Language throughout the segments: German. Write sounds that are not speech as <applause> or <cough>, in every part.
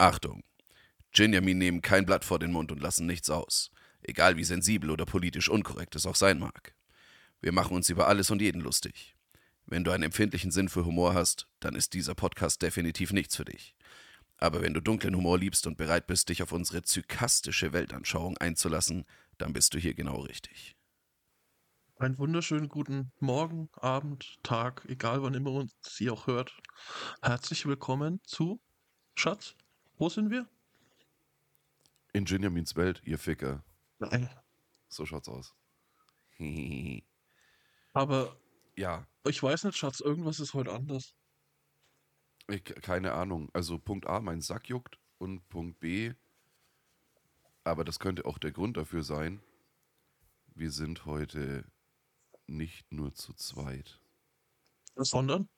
Achtung! Jinjamin nehmen kein Blatt vor den Mund und lassen nichts aus. Egal wie sensibel oder politisch unkorrekt es auch sein mag. Wir machen uns über alles und jeden lustig. Wenn du einen empfindlichen Sinn für Humor hast, dann ist dieser Podcast definitiv nichts für dich. Aber wenn du dunklen Humor liebst und bereit bist, dich auf unsere zykastische Weltanschauung einzulassen, dann bist du hier genau richtig. Einen wunderschönen guten Morgen, Abend, Tag, egal wann immer uns sie auch hört. Herzlich willkommen zu Schatz. Wo sind wir? In Jinjamins Welt, ihr Ficker. Nein. So schaut's aus. <laughs> Aber ja, ich weiß nicht, Schatz, irgendwas ist heute anders. ich, keine Ahnung. Also Punkt A, mein Sack juckt und Punkt B, aber das könnte auch der Grund dafür sein, wir sind heute nicht nur zu zweit. Sondern?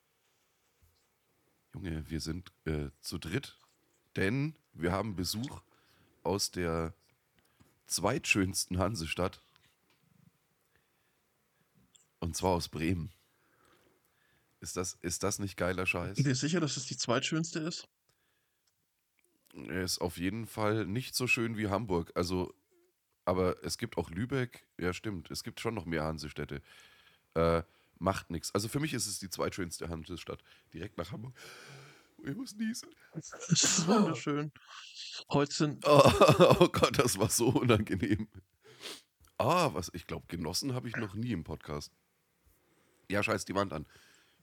Junge, wir sind äh, zu dritt, denn wir haben Besuch aus der zweitschönsten Hansestadt. Und zwar aus Bremen. Ist das, ist das nicht geiler Scheiß? Bin dir sicher, dass es die zweitschönste ist? Er ist auf jeden Fall nicht so schön wie Hamburg. Also, aber es gibt auch Lübeck. Ja, stimmt. Es gibt schon noch mehr Hansestädte. Äh, macht nichts. Also für mich ist es die zweitschönste Hansestadt. Direkt nach Hamburg. Ich muss niesen. Wunderschön. Heute sind. Oh, <laughs> oh Gott, das war so unangenehm. Ah, was, ich glaube, genossen habe ich noch nie im Podcast. Ja, scheiß die Wand an.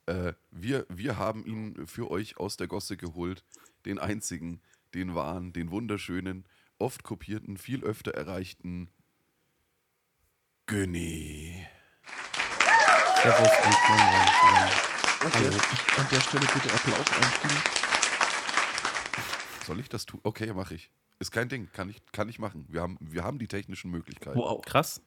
Äh, wir, wir haben ihn für euch aus der Gosse geholt. Den einzigen, den wahren, den wunderschönen, oft kopierten, viel öfter erreichten Günni. Servus und zusammen. An Hallo. der, an der Stelle bitte Applaus einspielen. Soll ich das tun? Okay, mache ich. Ist kein Ding, kann ich, kann ich machen. Wir haben, wir haben die technischen Möglichkeiten. Wow. Krass.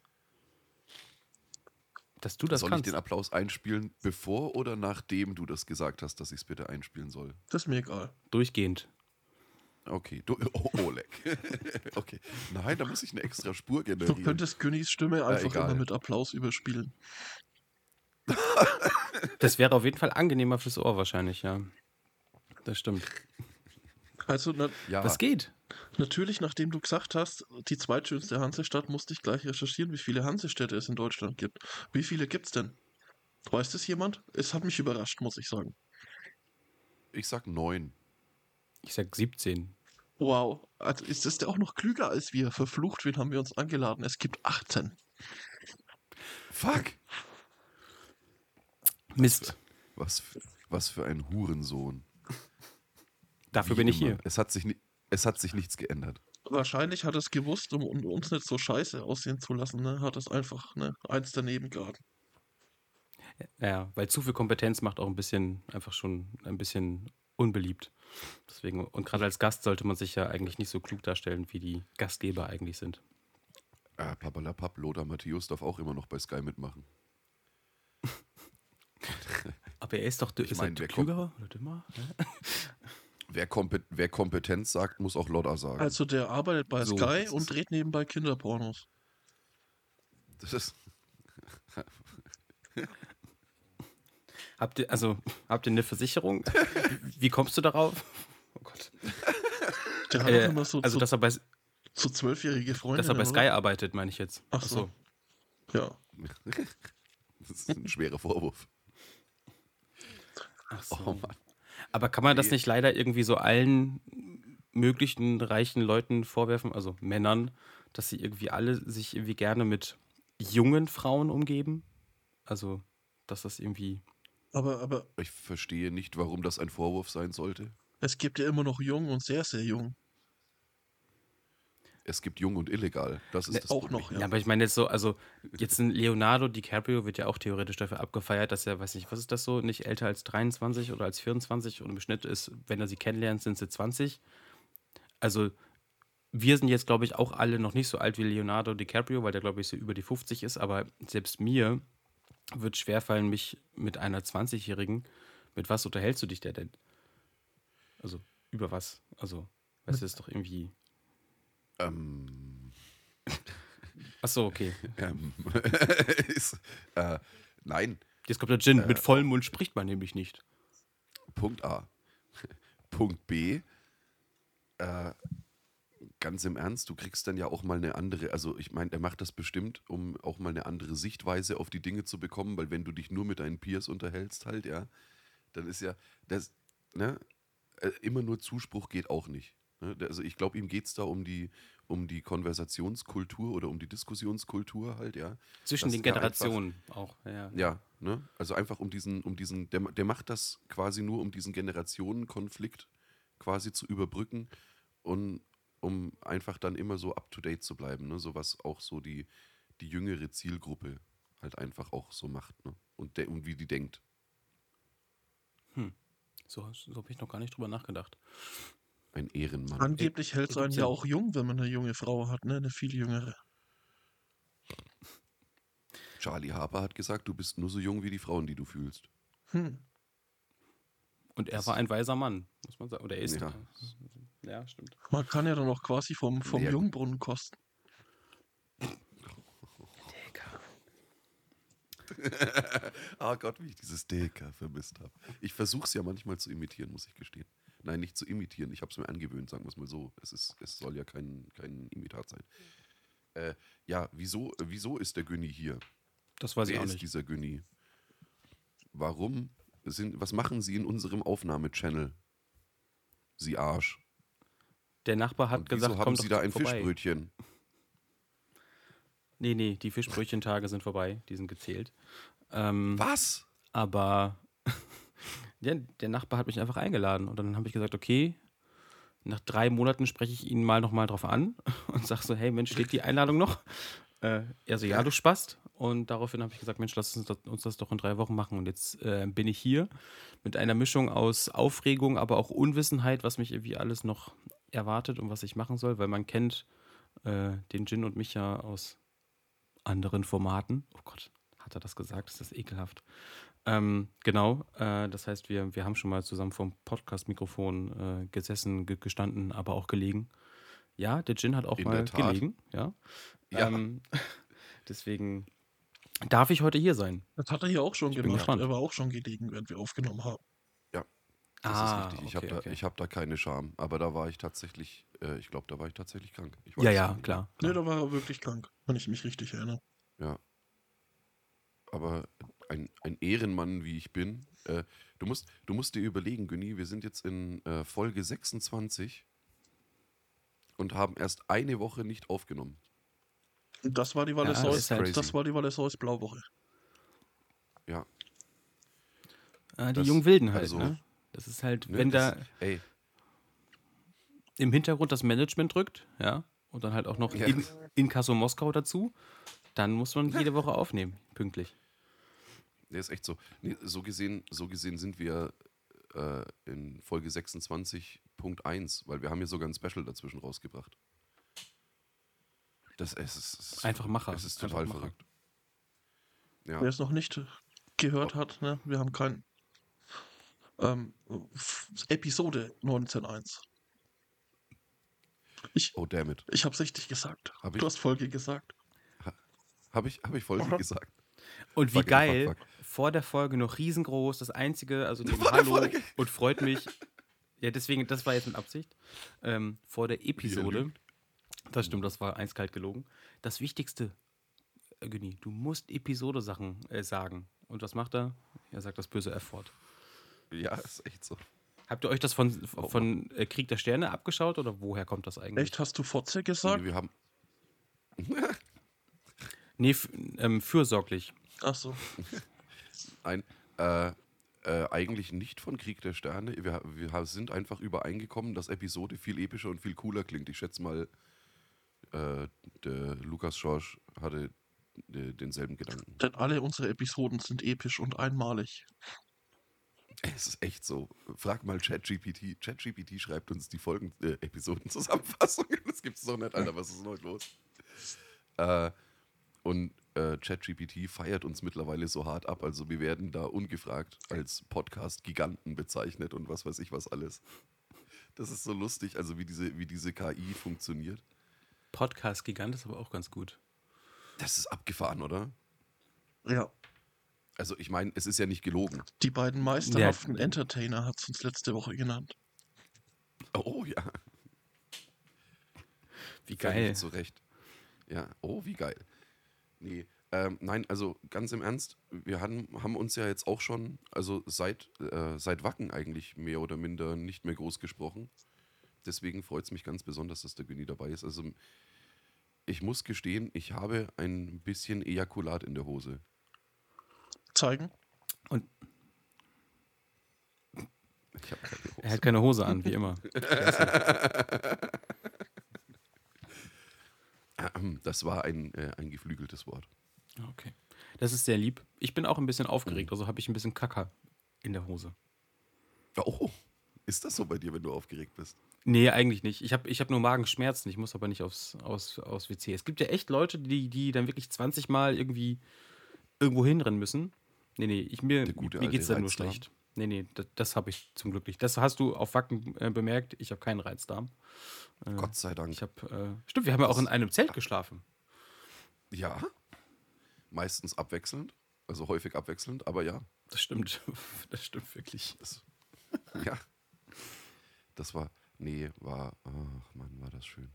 Dass du das soll kannst. ich den Applaus einspielen, bevor oder nachdem du das gesagt hast, dass ich es bitte einspielen soll? Das ist mir egal. Durchgehend. Okay, du, <laughs> oh, Oleg. <laughs> okay. Nein, da muss ich eine extra Spur Du generieren. könntest Günnis Stimme einfach immer mit Applaus überspielen. <laughs> Das wäre auf jeden Fall angenehmer fürs Ohr wahrscheinlich, ja. Das stimmt. Also, na, ja, Das geht. natürlich, nachdem du gesagt hast, die zweitschönste Hansestadt, musste ich gleich recherchieren, wie viele Hansestädte es in Deutschland gibt. Wie viele gibt's denn? Weiß das jemand? Es hat mich überrascht, muss ich sagen. ich sag neun. Ich sag 17. Wow. Also ist das der auch noch klüger als wir? Verflucht, wen haben wir uns angeladen? Es gibt 18. Fuck! Mist. Was, für- was für ein Hurensohn. Dafür Wie bin ich immer. hier. Es hat, sich, es hat sich nichts geändert. Wahrscheinlich hat es gewusst, um, um uns nicht so scheiße aussehen zu lassen, ne? Hat es einfach ne, eins daneben geraten. Ja, weil zu viel Kompetenz macht auch ein bisschen, einfach schon ein bisschen unbeliebt. Deswegen, und gerade als Gast sollte man sich ja eigentlich nicht so klug darstellen, wie die Gastgeber eigentlich sind. Äh, Papalapap, Lothar Matthäus darf auch immer noch bei Sky mitmachen. Aber er ist doch Ich ist mein, er klüger oder dümmer? <laughs> Wer, Kompet wer Kompetenz sagt, muss auch Lothar sagen. Also der arbeitet bei So, Sky und dreht nebenbei Kinderpornos. das ist, <laughs> Habt ihr, also, habt ihr eine Versicherung? <laughs> Wie kommst du darauf? Oh Gott. Der hat Äh, immer so, also, so, dass er bei, so zwölfjährige Freunde. dass er bei Sky arbeitet, meine ich jetzt. Ach so. Ja. das ist ein schwerer Vorwurf. Ach so. Oh Mann. Aber kann man das nicht leider irgendwie so allen möglichen reichen Leuten vorwerfen, also Männern, dass sie irgendwie alle sich irgendwie gerne mit jungen Frauen umgeben? Also, dass das irgendwie. Aber, aber Ich verstehe nicht, warum das ein Vorwurf sein sollte. es gibt ja immer noch jung und sehr, sehr jung. Es gibt jung und illegal. Das ist Ne, das auch Problem. noch, Ja, Ja. aber ich meine jetzt so, also jetzt ein Leonardo DiCaprio wird ja auch theoretisch dafür abgefeiert, dass er, weiß nicht, was ist das so, nicht älter als 23 oder als 24 und im Schnitt ist, wenn er sie kennenlernt, sind sie 20. Also wir sind jetzt, glaube ich, auch alle noch nicht so alt wie Leonardo DiCaprio, weil der, glaube ich, so über die 50 ist, aber selbst mir wird schwerfallen, mich mit einer 20-Jährigen, mit was unterhältst du dich der denn? Also, über was? Also, weißt du, das ist doch irgendwie. Ähm, Achso, okay. ähm, <laughs> ist, äh, nein, Jetzt kommt der Gin. Äh, Mit vollem Mund spricht man nämlich nicht. Punkt A. Punkt B. äh, ganz im Ernst, du kriegst dann ja auch mal eine andere, also ich meine, er macht das bestimmt, um auch mal eine andere Sichtweise auf die Dinge zu bekommen, weil wenn du dich nur mit deinen Peers unterhältst halt, ja, dann ist ja, das, ne, äh, immer nur Zuspruch geht auch nicht. Ne? Also ich glaube, ihm geht es da um die, um die Konversationskultur oder um die Diskussionskultur halt, ja. Zwischen dass den er einfach- Generationen auch. Ja. Ja, ne? Also einfach um diesen, um diesen, der, der macht das quasi nur, um diesen Generationenkonflikt quasi zu überbrücken und um einfach dann immer so up to date zu bleiben, ne? So was auch so die, die jüngere Zielgruppe halt einfach auch so macht, ne? Und, der, und wie die denkt. So, so habe ich noch gar nicht drüber nachgedacht. Ein Ehrenmann. Angeblich hält es einen ja- auch jung, wenn man eine junge Frau hat, ne? Eine viel jüngere. Charlie Harper hat gesagt, du bist nur so jung wie die Frauen, die du fühlst. Hm. Und er Das- war ein weiser Mann, muss man sagen. Oder er ist. Ja. Ja, stimmt. Man kann ja dann auch quasi vom, vom Ja. Jungbrunnen kosten. <laughs> Ah Gott, wie ich dieses DK vermisst habe. Ich versuche es ja manchmal zu imitieren, muss ich gestehen. Nein, nicht zu imitieren. Ich habe es mir angewöhnt, sagen wir es mal so. Es, ist, es soll ja kein, kein Imitat sein. Äh, ja, wieso, wieso ist der Günni hier? Das weiß ich Wer auch ist nicht. dieser Günni? Warum sind, was machen Sie in unserem Aufnahmechannel? Sie Arsch. Der Nachbar hat Und gesagt, wieso haben Sie da ein vorbei. Fischbrötchen? Nee, nee, die Fischbrötchentage sind vorbei. Die sind gezählt. Ähm, Was? aber ja, der Nachbar hat mich einfach eingeladen. Und dann habe ich gesagt, okay, nach drei Monaten spreche ich ihn mal nochmal drauf an <laughs> und sage so, hey Mensch, steht die Einladung noch? Äh, er so, ja, du spast. Und daraufhin habe ich gesagt, Mensch, lass uns das, uns das doch in drei Wochen machen. Und jetzt äh, bin ich hier mit einer Mischung aus Aufregung, aber auch Unwissenheit, was mich irgendwie alles noch erwartet und was ich machen soll, weil man kennt äh, den Gin und mich ja aus anderen Formaten. Oh Gott, hat er das gesagt? Ist das ekelhaft. Ähm, genau, äh, das heißt, wir, wir haben schon mal zusammen vom Podcast-Mikrofon äh, gesessen, ge gestanden, aber auch gelegen. Ja, der Gin hat auch In mal der Tat. gelegen, ja. Ja. Ähm, <laughs> deswegen darf ich heute hier sein. Das hat er hier auch schon bin gemacht. Er war auch schon gelegen, während wir aufgenommen haben. Das Ah, ist richtig. Ich okay, habe da, okay. ich hab da keine Scham. Aber da war ich tatsächlich, äh, ich glaube, da war ich tatsächlich krank. Ich weiß Ja, ja, nicht. klar. Ne, klar. da war er wirklich krank, wenn ich mich richtig erinnere. Ja. Aber ein, ein Ehrenmann, wie ich bin, äh, du, musst, du musst dir überlegen, Günni, wir sind jetzt in äh, Folge 26 und haben erst eine Woche nicht aufgenommen. Das war die das Valais ist halt- das war die Valais Blauwoche. Ja. Ah, die das- jungen Wilden halt, also, ne? Das ist halt, Ne, wenn das, da Ey, im Hintergrund das Management drückt, ja, und dann halt auch noch Ja. in, Inkasso Moskau dazu, dann muss man jede Woche aufnehmen, pünktlich. Der ist echt so. Nee, so, gesehen, so gesehen sind wir äh, in Folge 26.1, weil wir haben hier sogar ein Special dazwischen rausgebracht. Das es ist, es ist Einfach Macher. Es ist total verrückt. Ja. Wer es noch nicht gehört hat, ne, wir haben kein ähm, Episode 19.1. Ich, Oh, damn it. ich hab's richtig gesagt. Hab ich? Du hast Folge gesagt. Habe ich, hab ich Folge Aha. gesagt. Und wie Fuck, fuck, geil, fuck. Vor der Folge noch riesengroß, das einzige, also <laughs> neben Hallo Folge. und freut mich. Ja, deswegen, das war jetzt mit Absicht. Ähm, vor der Episode, das stimmt, das war eiskalt gelogen. Das Wichtigste, äh, Günni, du musst Episode-Sachen äh, sagen. Und was macht er? Er sagt das böse F-Wort. Ja, ist echt so. Habt ihr euch das von, von äh, Krieg der Sterne abgeschaut oder woher kommt das eigentlich? Echt, hast du Fotze gesagt? Wir haben. Nee, ähm, fürsorglich. Ach so. <laughs> Ein, äh, äh, eigentlich nicht von Krieg der Sterne. Wir, wir sind einfach übereingekommen, dass Episode viel epischer und viel cooler klingt. Ich schätze mal, äh, der Lukas Schorsch hatte äh, denselben Gedanken. Denn alle unsere Episoden sind episch und einmalig. Es ist echt so. Frag mal ChatGPT. ChatGPT schreibt uns die Folgen, äh, Episodenzusammenfassungen. <laughs> Das gibt's doch nicht, Alter. Was ist denn heute los? Äh, und äh, ChatGPT feiert uns mittlerweile so hart ab. Also wir werden da ungefragt als Podcast-Giganten bezeichnet und was weiß ich was alles. Das ist so lustig, also wie diese, wie diese KI funktioniert. Podcast-Gigant ist aber auch ganz gut. Das ist abgefahren, oder? Ja. Also ich meine, es ist ja nicht gelogen. Die beiden meisterhaften Entertainer hat es uns letzte Woche genannt. Oh ja. Geil. zurecht. Ja, oh, wie geil. Nee, ähm, nein, also ganz im Ernst, wir haben, haben uns ja jetzt auch schon, also seit, äh, seit Wacken eigentlich mehr oder minder nicht mehr groß gesprochen. Deswegen freut es mich ganz besonders, dass der Günni dabei ist. Also ich muss gestehen, ich habe ein bisschen Ejakulat in der Hose. Zeigen. Und Ich habe keine Hose. er hat keine Hose an, wie immer. <laughs> <clears throat> Das war ein, äh, ein geflügeltes Wort. Okay. Das ist sehr lieb. Ich bin auch ein bisschen aufgeregt, also habe ich ein bisschen Kacker in der Hose. Oh, ist das so bei dir, wenn du aufgeregt bist? Nee, eigentlich nicht. Ich habe ich hab nur Magenschmerzen, ich muss aber nicht aufs, aufs, aufs WC. Es gibt ja echt Leute, die, die dann wirklich 20 Mal irgendwie irgendwo hinrennen müssen. Nee, nee, ich, mir, mir alte geht's dann nur schlecht. Nee, nee, das, das habe ich zum Glück nicht. Das hast du auf Wacken äh, bemerkt. Ich habe keinen Reizdarm. Äh, Gott sei Dank. Ich habe, äh, stimmt, wir haben ja auch in einem Zelt geschlafen. Ja, meistens abwechselnd, also häufig abwechselnd, aber ja, Das stimmt. <laughs> Das stimmt wirklich. das, ja, das war, nee, war, ach Mann, war das schön.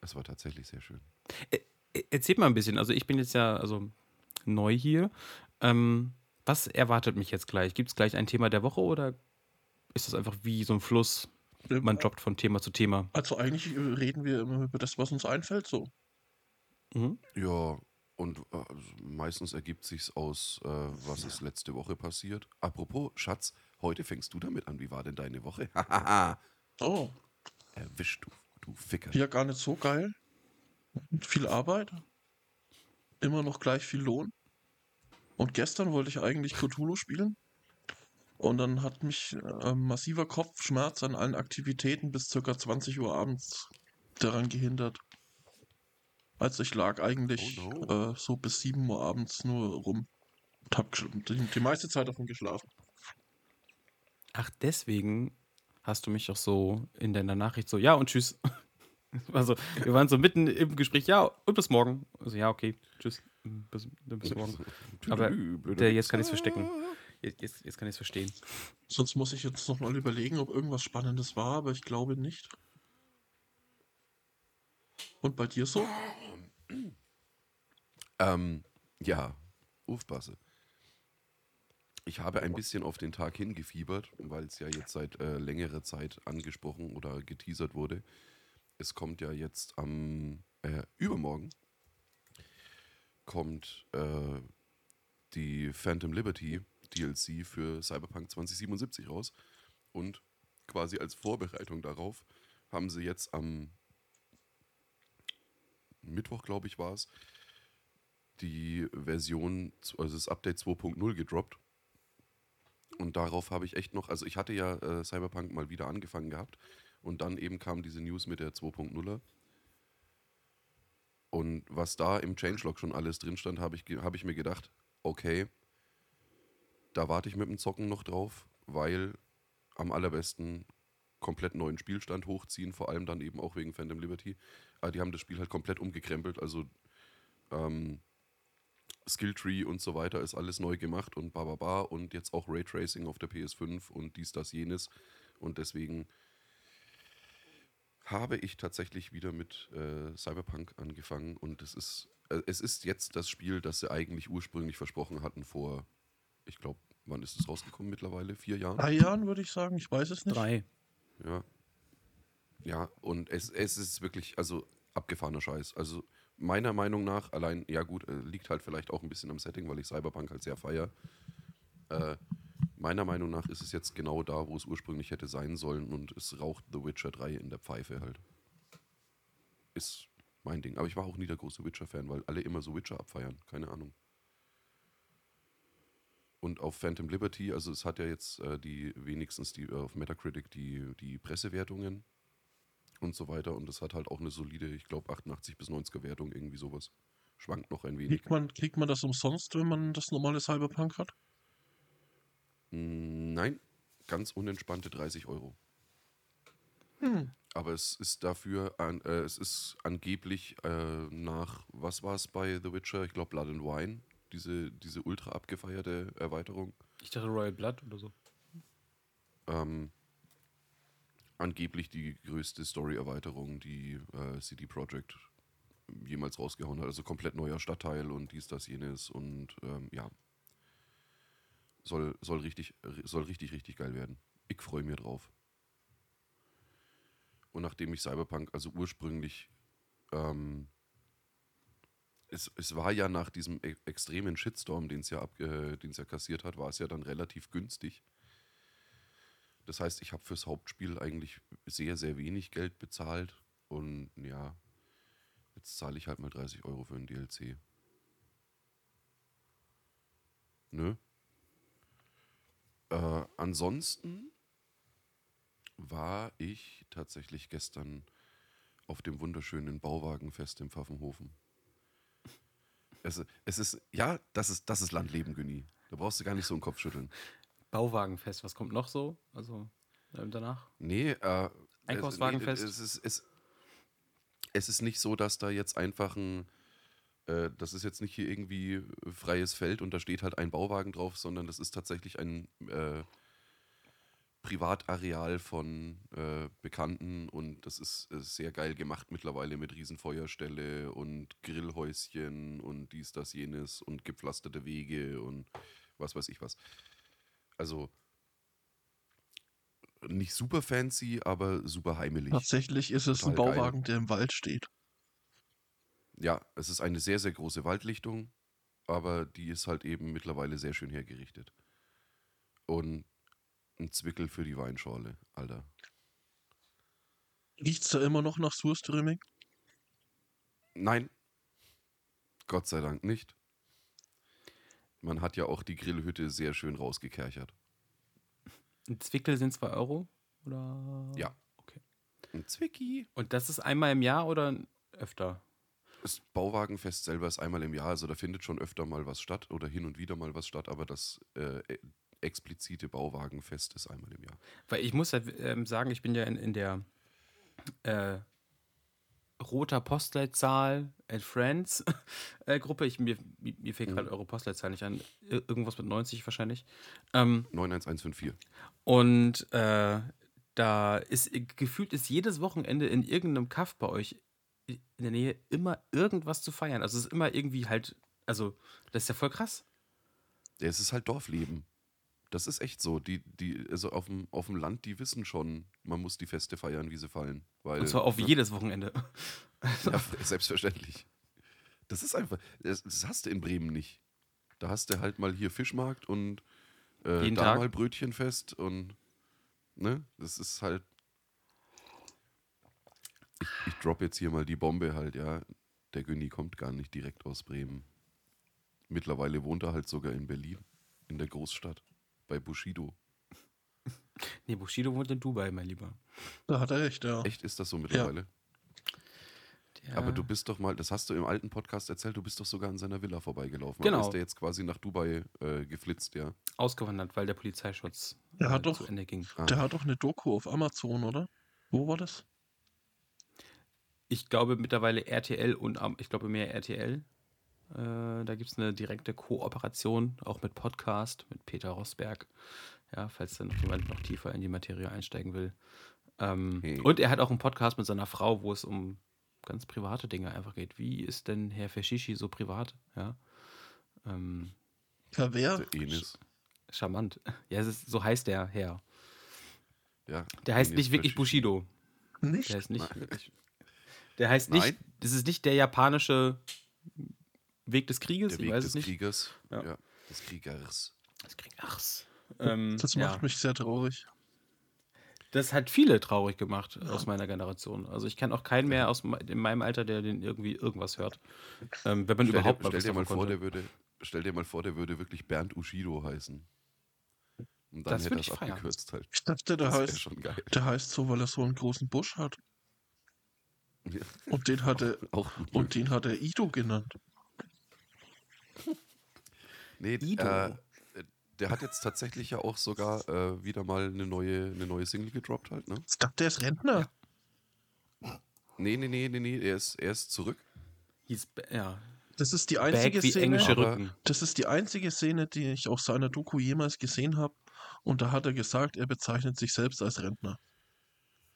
Es war tatsächlich sehr schön. E- Erzählt mal ein bisschen. Also ich bin jetzt ja also neu hier. Ähm, was erwartet mich jetzt gleich? Gibt es gleich ein Thema der Woche oder ist das einfach wie so ein Fluss? Man droppt von Thema zu Thema. Also eigentlich äh, reden wir immer über das, was uns einfällt, so. Mhm. Ja, und äh, also meistens ergibt sich's aus, äh, was ist letzte Woche passiert. Apropos, Schatz, heute fängst du damit an. Wie war denn deine Woche? <laughs> Oh, erwischt du, du Ficker. ja, gar nicht so geil. Viel Arbeit. Immer noch gleich viel Lohn. Und gestern wollte ich eigentlich Cthulhu spielen. Und dann hat mich äh, massiver Kopfschmerz an allen Aktivitäten bis circa 20 Uhr abends daran gehindert. Also ich lag eigentlich Oh no. äh, so bis 7 Uhr abends nur rum. Und hab die, die meiste Zeit davon geschlafen. Ach, deswegen hast du mich auch so in deiner Nachricht so, ja und tschüss. <laughs> Also, wir waren so mitten im Gespräch, ja und bis morgen. Also, ja, okay, tschüss. Bis, bis morgen. <laughs> Aber der, jetzt kann ich es verstecken. Jetzt, jetzt, jetzt kann ich es verstehen. Sonst muss ich jetzt nochmal überlegen, ob irgendwas Spannendes war, aber ich glaube nicht. Und bei dir so? Ähm, ja, Ufbasse. Ich habe ein bisschen auf den Tag hingefiebert, weil es ja jetzt seit äh, längerer Zeit angesprochen oder geteasert wurde. Es kommt ja jetzt am äh, übermorgen kommt äh, die Phantom Liberty DLC für Cyberpunk 2077 raus und quasi als Vorbereitung darauf haben sie jetzt am Mittwoch, glaube ich, war es, die Version, also das Update 2.0 gedroppt. Und darauf habe ich echt noch, also ich hatte ja äh, Cyberpunk mal wieder angefangen gehabt und dann eben kam diese News mit der 2.0er. Und was da im Changelog schon alles drin stand, habe ich, habe ich mir gedacht, okay, da warte ich mit dem Zocken noch drauf, weil am allerbesten komplett neuen Spielstand hochziehen, vor allem dann eben auch wegen Phantom Liberty. Aber die haben das Spiel halt komplett umgekrempelt, also ähm, Skilltree und so weiter ist alles neu gemacht und bababa und jetzt auch Raytracing auf der PS5 und dies, das, jenes. Und deswegen habe ich tatsächlich wieder mit äh, Cyberpunk angefangen und es ist, äh, es ist jetzt das Spiel, das sie eigentlich ursprünglich versprochen hatten vor, ich glaube, wann ist es rausgekommen mittlerweile? Vier Jahren? Drei Jahren würde ich sagen, ich weiß es nicht. Drei. Ja. Ja, und es, es ist wirklich, also abgefahrener Scheiß. Also meiner Meinung nach, allein, ja gut, äh, liegt halt vielleicht auch ein bisschen am Setting, weil ich Cyberpunk halt sehr feier. Äh, meiner Meinung nach ist es jetzt genau da, wo es ursprünglich hätte sein sollen und es raucht The Witcher 3 in der Pfeife halt. Ist mein Ding. Aber ich war auch nie der große Witcher-Fan, weil alle immer so Witcher abfeiern. Keine Ahnung. Und auf Phantom Liberty, also es hat ja jetzt äh, die wenigstens die äh, auf Metacritic die, die Pressewertungen und so weiter und es hat halt auch eine solide, ich glaube 88 bis 90er Wertung, irgendwie sowas. Schwankt noch ein wenig. Kriegt man, kriegt man das umsonst, wenn man das normale Cyberpunk hat? Mm, Nein, ganz unentspannte 30 Euro. Hm. Aber es ist dafür, an, äh, es ist angeblich äh, nach, was war es bei The Witcher? Ich glaube Blood and Wine, diese, diese ultra abgefeierte Erweiterung. Ich dachte Royal Blood oder so. Ähm, angeblich die größte Story-Erweiterung, die äh, CD Projekt jemals rausgehauen hat. Also komplett neuer Stadtteil und dies, das, jenes und ähm, ja. Soll, soll, richtig, soll richtig, richtig geil werden. Ich freue mich drauf. Und nachdem ich Cyberpunk, also ursprünglich, ähm, es, es war ja nach diesem e extremen Shitstorm, den es ja, äh, ja kassiert hat, war es ja dann relativ günstig. Das heißt, ich habe fürs Hauptspiel eigentlich sehr, sehr wenig Geld bezahlt. Und ja, jetzt zahle ich halt mal 30 Euro für ein DLC. Nö. Äh, ansonsten war ich tatsächlich gestern auf dem wunderschönen Bauwagenfest im Pfaffenhofen. Es, es ist, ja, das ist, das ist Landleben, Günni. Da brauchst du gar nicht so einen Kopf schütteln. Bauwagenfest, was kommt noch so? Also äh, danach? Nee, äh, Einkaufswagenfest? Es, es, es, es, ist nicht so, dass da jetzt einfach ein, äh, das ist jetzt nicht hier irgendwie freies Feld und da steht halt ein Bauwagen drauf, sondern das ist tatsächlich ein äh, Privatareal von äh, Bekannten und das ist, ist, sehr geil gemacht mittlerweile mit Riesenfeuerstelle und Grillhäuschen und dies, das, jenes und gepflasterte Wege und was weiß ich was. Also nicht super fancy, aber super heimelig. Tatsächlich ist es Total ein Bauwagen, geil. der im Wald steht. Ja, es ist eine sehr, sehr große Waldlichtung, aber die ist halt eben mittlerweile sehr schön hergerichtet. Und ein Zwickel für die Weinschorle, Alter. Riecht's da immer noch nach Surströmming? Nein. Gott sei Dank nicht. Man hat ja auch die Grillhütte sehr schön rausgekerchert. Ein Zwickel sind 2 Euro? Oder? Ja. Okay. Ein Zwicki. Und das ist einmal im Jahr oder öfter? Das Bauwagenfest selber ist einmal im Jahr, also da findet schon öfter mal was statt oder hin und wieder mal was statt, aber das äh, explizite Bauwagenfest ist einmal im Jahr. Weil ich muss ja ähm, sagen, ich bin ja in, in der äh, roter Postleitzahl and Friends <laughs> äh, Gruppe. Ich, mir, mir fehlt gerade mhm. eure Postleitzahl nicht an. Irgendwas mit 90 wahrscheinlich. Ähm, 91154. Und äh, da ist gefühlt ist jedes Wochenende in irgendeinem Kaff bei euch in der Nähe immer irgendwas zu feiern. Also es ist immer irgendwie halt, also das ist ja voll krass. Ja, es ist halt Dorfleben. Das ist echt so. Die, die, also auf dem, auf dem Land, die wissen schon, man muss die Feste feiern, wie sie fallen. Weil, Und zwar auf ne? jedes Wochenende. <laughs> ja, selbstverständlich. Das ist einfach, das, das, hast du in Bremen nicht. Da hast du halt mal hier Fischmarkt und äh, da Tag? mal Brötchenfest und ne, das ist halt. Ich, ich drop jetzt hier mal die Bombe halt, ja. Der Günni kommt gar nicht direkt aus Bremen. Mittlerweile wohnt er halt sogar in Berlin, in der Großstadt bei Bushido. <laughs> Nee, Bushido wohnt in Dubai, mein Lieber. Da hat er recht, ja. Echt ist das so mittlerweile? Ja. Aber du bist doch mal, das hast du im alten Podcast erzählt, du bist doch sogar an seiner Villa vorbeigelaufen. Genau. ist der jetzt quasi nach Dubai äh, geflitzt, ja? Ausgewandert, weil der Polizeischutz der hat äh, doch, zu Ende ging. Ah. Der hat doch eine Doku auf Amazon, oder? Wo war das? Ich glaube mittlerweile RTL und ich glaube mehr RTL. Äh, da gibt es eine direkte Kooperation, auch mit Podcast, mit Peter Rosberg. Ja, falls dann jemand noch tiefer in die Materie einsteigen will. Ähm, hey. Und er hat auch einen Podcast mit seiner Frau, wo es um ganz private Dinge einfach geht. Wie ist denn Herr Feshishi so privat? Ja. Ähm, ja, wer? Enes. Charmant. Ja, ist, so heißt der Herr. Ja. Der heißt Enes nicht wirklich Bushido. Nicht? Der heißt nicht wirklich. Der heißt nicht. Nein? Das ist nicht der japanische Weg des Krieges? Der Weg ich weiß des es nicht. Kriegers. Ja. ja. Des Kriegers. Des Kriegers. Ähm, das macht ja. mich sehr traurig. Das hat viele traurig gemacht ja. aus meiner Generation. Also ich kenne auch keinen mehr aus in meinem Alter, der den irgendwie irgendwas hört. Ähm, wenn man stell überhaupt dir, mal stell dir mal vor, der würde, Stell dir mal vor, der würde wirklich Bernd Ushido heißen. Und dann das hätte er es abgekürzt halt. Ich dachte, der heißt, der heißt so, weil er so einen großen Busch hat. Ja. <laughs> Und den hat er, auch und den hat er Ido genannt. <laughs> Nee, äh, der hat jetzt tatsächlich ja auch sogar äh, wieder mal eine neue, eine neue Single gedroppt halt, ne? Ich dachte, der ist Rentner. Nee, nee, nee, nee, nee, er ist, er ist zurück. Hieß, ja. Das ist die einzige Szene. Rücken. Das ist die einzige Szene, die ich aus seiner Doku jemals gesehen habe. Und da hat er gesagt, er bezeichnet sich selbst als Rentner.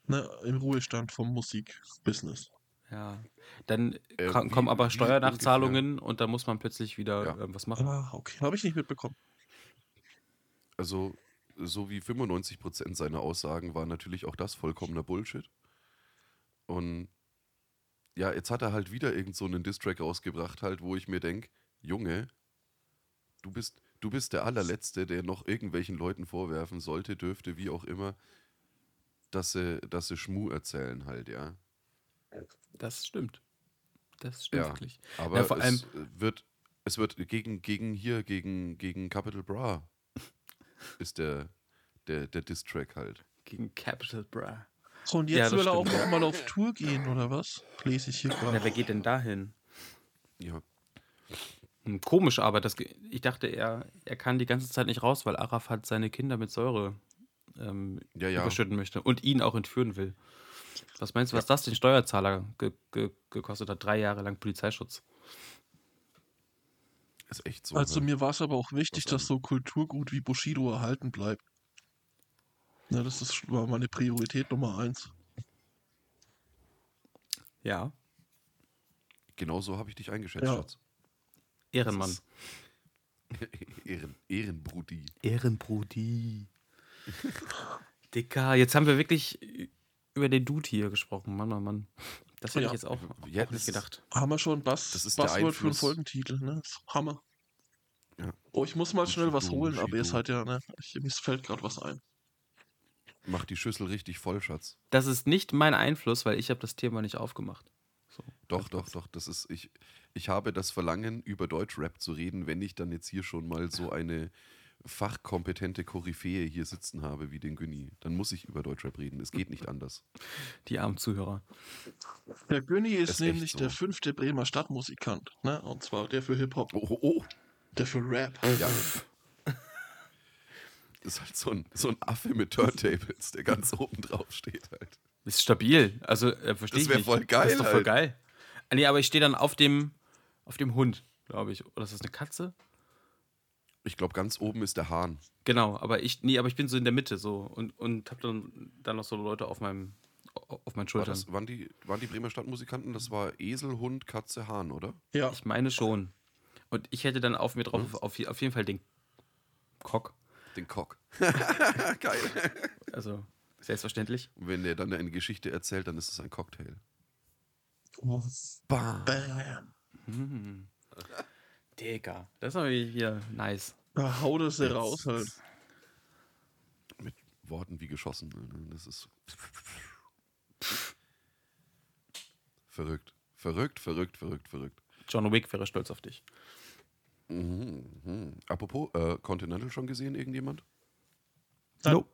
Ne, im Ruhestand vom Musikbusiness. Ja. Dann Äh, ka- wie- kommen aber Steuernachzahlungen und da muss man plötzlich wieder Ja. was machen. Ah, okay. Habe ich nicht mitbekommen. Also, so wie 95% seiner Aussagen war natürlich auch das vollkommener Bullshit. Und ja, jetzt hat er halt wieder irgend so einen Distrack rausgebracht, halt, wo ich mir denke, Junge, du bist, du bist der allerletzte, der noch irgendwelchen Leuten vorwerfen sollte, dürfte, wie auch immer, dass sie, dass sie Schmu erzählen halt, ja. Das stimmt. Das stimmt Ja. wirklich. Aber Ja, vor allem- es wird, es wird gegen, gegen hier, gegen, gegen Capital Bra <laughs> ist der, der, der Distrack halt. Gegen Capital Bra. So, und Ja, jetzt das will er auch ja. mal auf Tour gehen, oder was? Lese ich hier Ja, gerade. wer geht denn dahin? Ja. Hm, Komisch, aber das, ich dachte, er, er kann die ganze Zeit nicht raus, weil Arafat seine Kinder mit Säure ähm, Ja, ja. überschütten möchte und ihn auch entführen will. Was meinst du, was das den Steuerzahler ge ge gekostet hat? Drei Jahre lang Polizeischutz. Ist echt so. Also ne? mir war es aber auch wichtig, dass so Kulturgut wie Bushido erhalten bleibt. Ja, das ist, war meine Priorität Nummer eins. Ja, Genau so habe ich dich eingeschätzt, Ja. Schatz. Ehrenmann. <laughs> Ehren, Ehrenbrudi. Ehrenbrudi. <laughs> Dicker, jetzt haben wir wirklich über den Dude hier gesprochen. Mann, Mann, Mann. Das hätte Ja. ich jetzt auch, Ja, auch nicht gedacht. Haben wir schon Bass, Das ist der Buzzword für einen. Folgentitel, ne? Hammer. Ja. Oh, ich muss mal schnell was Bushido, holen, aber ihr Bushido. seid ja, ne? Ich, mir fällt gerade was ein. Mach die Schüssel richtig voll, Schatz. Das ist nicht mein Einfluss, weil ich habe das Thema nicht aufgemacht. So. Doch, doch, doch. Das ist, ich, ich habe das Verlangen, über Deutschrap zu reden, wenn ich dann jetzt hier schon mal so eine fachkompetente Koryphäe hier sitzen habe wie den Günni. Dann muss ich über Deutschrap reden. Es geht nicht anders. Die armen Zuhörer. Der Günni ist, Ist nämlich so. der fünfte Bremer Stadtmusikant, ne? Und zwar der für Hip-Hop, Oh, oh, oh. der für Rap. Ja. Das ist halt so ein, so ein Affe mit Turntables, der ganz oben drauf steht halt. Ist stabil. Also, äh, verstehe Das ich wär nicht. voll geil Das ist doch voll halt. geil. Ah, nee, aber ich stehe dann auf dem, auf dem Hund, glaube ich. Oder ist das eine Katze? Ich glaube, ganz oben ist der Hahn. Genau, aber ich, nee, aber ich bin so in der Mitte so und, und habe dann, dann noch so Leute auf meinem, auf meinen War Schultern. das, waren, die, waren die Bremer Stadtmusikanten? Das war Esel, Hund, Katze, Hahn, oder? Ja, Ich meine schon. Und ich hätte dann auf mir drauf, Mhm. auf, auf jeden Fall den Cock. Den Cock. <laughs> Geil. Also, selbstverständlich. Und wenn der dann eine Geschichte erzählt, dann ist es ein Cocktail. Bam. Hm. Digga, das ist aber hier nice. Da haut er sie raus halt. Mit Worten wie geschossen. ne? Das ist. Verrückt. Verrückt, verrückt, verrückt, verrückt. John Wick wäre stolz auf dich. Mhm, mhm. Apropos, äh, Continental schon gesehen, irgendjemand? Nein. Oh.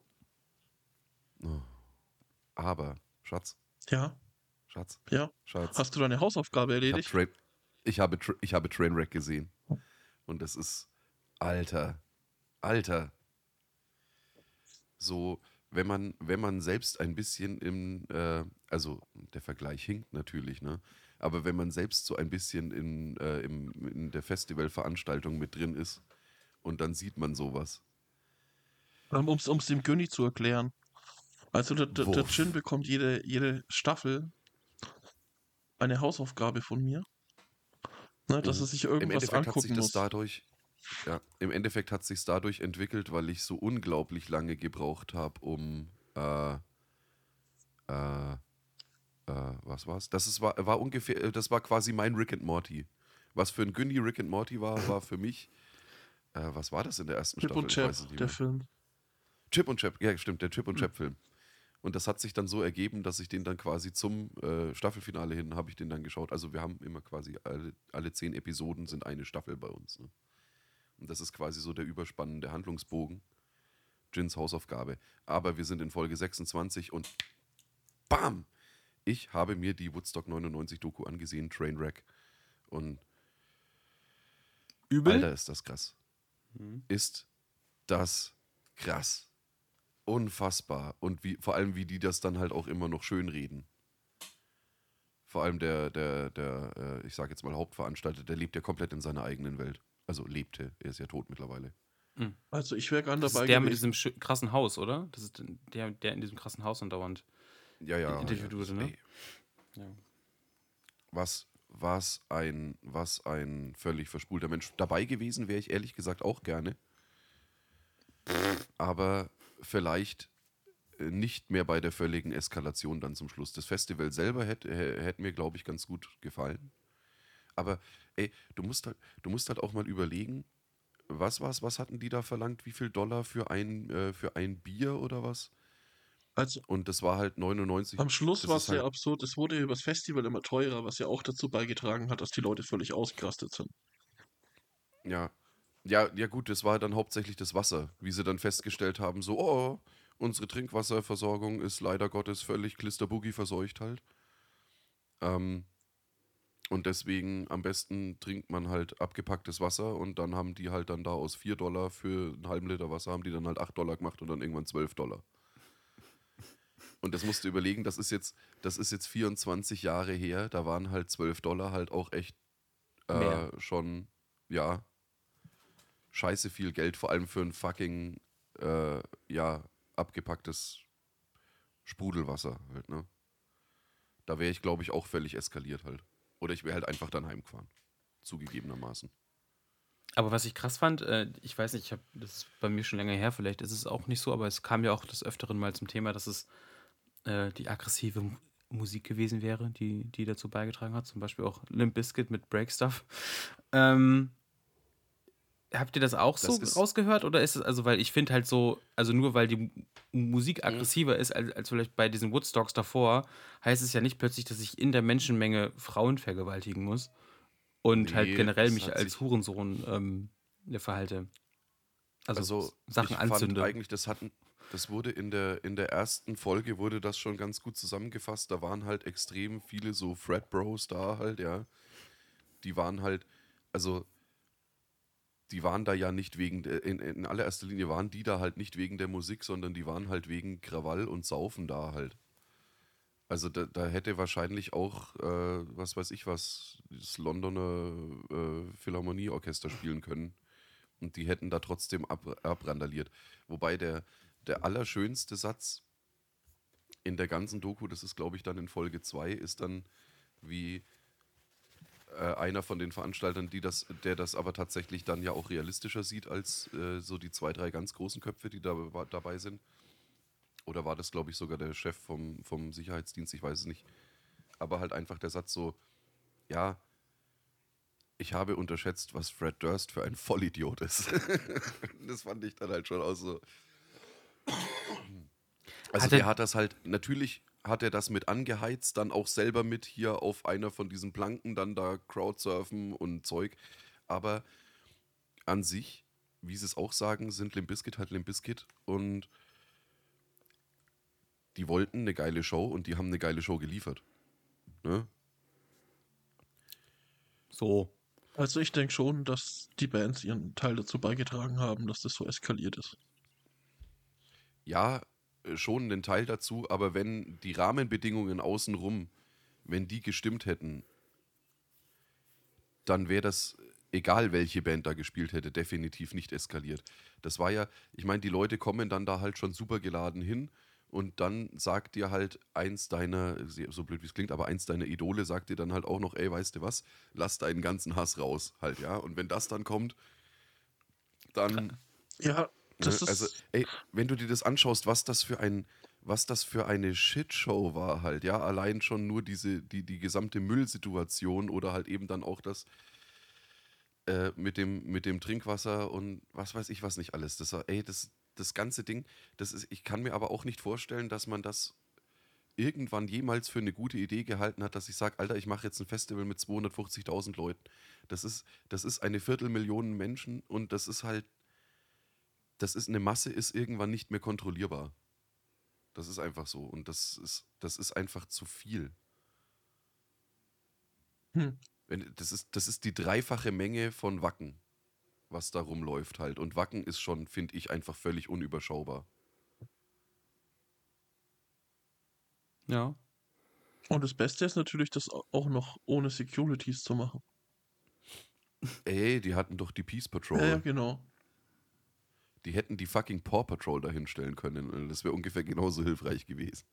Aber, Schatz, Ja, Schatz, ja. Schatz. Hast du deine Hausaufgabe ich, hab erledigt? Ich, habe ich habe Trainwreck gesehen. Und das ist, Alter, Alter. So, wenn man, wenn man selbst ein bisschen im, äh, also der Vergleich hinkt natürlich, ne? Aber wenn man selbst so ein bisschen in, äh, im, in der Festivalveranstaltung mit drin ist und dann sieht man sowas. Um es dem Günni zu erklären. Also der, der, der. Jin bekommt jede, jede Staffel eine Hausaufgabe von mir. Ne, dass Mhm. er sich Im irgendwas Endeffekt hat sich angucken das muss. dadurch, ja, im Endeffekt hat sich dadurch entwickelt, weil ich so unglaublich lange gebraucht habe, um äh, äh, äh, was war's? Das ist, war, war ungefähr, äh, das war quasi mein Rick and Morty. Was für ein Günni Rick and Morty war, war für mich, äh, was war das in der ersten Chip Staffel? und Ich Chap, es der. Film. Chip und Chap, ja stimmt, der Chip und Mhm. Chap Film. Und das hat sich dann so ergeben, dass ich den dann quasi zum äh, Staffelfinale hin habe ich den dann geschaut. Also wir haben immer quasi alle, alle zehn Episoden sind eine Staffel bei uns. Ne? Und das ist quasi so der überspannende Handlungsbogen. Jins Hausaufgabe. Aber wir sind in Folge 26 und BAM! Ich habe mir die Woodstock 99 Doku angesehen, Trainwreck. Und Übel? Alter, ist das krass. Mhm. Ist das krass. Unfassbar. Und wie, vor allem, wie die das dann halt auch immer noch schön reden. Vor allem der, der, der, äh, ich sag jetzt mal Hauptveranstalter, der lebt ja komplett in seiner eigenen Welt. Also lebte, er ist ja tot mittlerweile. Also ich wäre gern Das dabei ist der mit gewesen. diesem schö- krassen Haus, oder? Das ist der, der in diesem krassen Haus andauernd ja, ja. interviewt ja, wurde, ne? ey, Ja. was, was, ein, was ein völlig verspulter Mensch. Dabei gewesen wäre ich ehrlich gesagt auch gerne. Aber vielleicht äh, nicht mehr bei der völligen Eskalation dann zum Schluss. Das Festival selber hätte hätt mir, glaube ich, ganz gut gefallen. Aber ey, du musst halt, du musst halt auch mal überlegen, was war's, was hatten die da verlangt? Wie viel Dollar für ein, äh, für ein Bier oder was? Also Und das war halt 99. am Schluss war es sehr halt- absurd. Es wurde übers Festival immer teurer, was ja auch dazu beigetragen hat, dass die Leute völlig ausgerastet sind. Ja. Ja, ja gut, das war dann hauptsächlich das Wasser, wie sie dann festgestellt haben, so, oh, unsere Trinkwasserversorgung ist leider Gottes völlig klisterboogie verseucht halt. Ähm, und deswegen am besten trinkt man halt abgepacktes Wasser und dann haben die halt dann da aus 4 Dollar für einen halben Liter Wasser, haben die dann halt 8 Dollar gemacht und dann irgendwann 12 Dollar. Und das musst du überlegen, das ist jetzt, das ist jetzt 24 Jahre her, da waren halt 12 Dollar halt auch echt äh, schon, ja, scheiße viel Geld, vor allem für ein fucking, äh, ja, abgepacktes Sprudelwasser halt, ne? Da wäre ich, glaube ich, auch völlig eskaliert halt. Oder ich wäre halt einfach dann heimgefahren. Zugegebenermaßen. Aber was ich krass fand, äh, ich weiß nicht, ich hab, das ist bei mir schon länger her, vielleicht ist es auch nicht so, aber es kam ja auch des Öfteren mal zum Thema, dass es äh, die aggressive Mu- Musik gewesen wäre, die, die dazu beigetragen hat. Zum Beispiel auch Limp Bizkit mit Break Stuff. Ähm, habt ihr das auch so Das ist- rausgehört oder ist es, also, weil ich finde halt so, also nur weil die Mu- Musik aggressiver ist als, als vielleicht bei diesen Woodstocks davor, heißt es ja nicht plötzlich, dass ich in der Menschenmenge Frauen vergewaltigen muss und halt Nee, generell das mich als Hurensohn ähm, verhalte. Also, Also, Sachen ich fand anzünde. eigentlich, das hatten, das wurde in der, in der ersten Folge wurde das schon ganz gut zusammengefasst. Da waren halt extrem viele so Fred Bros da halt, ja. Die waren halt, also die waren da ja nicht wegen, in, in allererster Linie waren die da halt nicht wegen der Musik, sondern die waren halt wegen Krawall und Saufen da halt. Also da, da hätte wahrscheinlich auch, äh, was weiß ich was, das Londoner äh, Philharmonieorchester spielen können. Und die hätten da trotzdem ab, abrandaliert. Wobei der, der allerschönste Satz in der ganzen Doku, das ist glaube ich dann in Folge 2, ist dann wie äh, einer von den Veranstaltern, die das, der das aber tatsächlich dann ja auch realistischer sieht als äh, so die zwei, drei ganz großen Köpfe, die da, dabei sind. Oder war das, glaube ich, sogar der Chef vom, vom Sicherheitsdienst, ich weiß es nicht. Aber halt einfach der Satz so, ja, ich habe unterschätzt, was Fred Durst für ein Vollidiot ist. <laughs> das fand ich dann halt schon auch so. Also Hat er- der hat das halt, natürlich hat er das mit angeheizt, dann auch selber mit hier auf einer von diesen Planken dann da Crowdsurfen und Zeug. Aber an sich, wie sie es auch sagen, sind Limp Bizkit halt Limp Bizkit und die wollten eine geile Show und die haben eine geile Show geliefert. Ne? so. Also ich denke schon, dass die Bands ihren Teil dazu beigetragen haben, dass das so eskaliert ist. ja, schon einen Teil dazu, aber wenn die Rahmenbedingungen außenrum, wenn die gestimmt hätten, dann wäre das, egal welche Band da gespielt hätte, definitiv nicht eskaliert. Das war ja, ich meine, die Leute kommen dann da halt schon super geladen hin und dann sagt dir halt eins deiner, so blöd wie es klingt, aber eins deiner Idole sagt dir dann halt auch noch, ey, weißt du was, lass deinen ganzen Hass raus, halt, ja. Und wenn das dann kommt, dann Ja, das Ne? Also, ey, wenn du dir das anschaust, was das für ein, was das für eine Shitshow war halt, ja, allein schon nur diese, die, die gesamte Müllsituation oder halt eben dann auch das äh, mit, dem, mit dem Trinkwasser und was weiß ich was nicht alles. Das war, ey, das, das ganze Ding, das ist, ich kann mir aber auch nicht vorstellen, dass man das irgendwann jemals für eine gute Idee gehalten hat, dass ich sage, Alter, ich mache jetzt ein Festival mit 250.000 Leuten. Das ist, das ist eine Viertelmillion Menschen und das ist halt das ist eine Masse, ist irgendwann nicht mehr kontrollierbar. Das ist einfach so. Und das ist, das ist einfach zu viel. Hm. Wenn, das, ist, das ist die dreifache Menge von Wacken, was da rumläuft halt. Und Wacken ist schon, finde ich, einfach völlig unüberschaubar. Ja. Und das Beste ist natürlich, das au- auch noch ohne Securities zu machen. Ey, die hatten doch die Peace Patrol. Ja, genau. Die hätten die fucking Paw Patrol dahinstellen können. Und Das wäre ungefähr genauso hilfreich gewesen.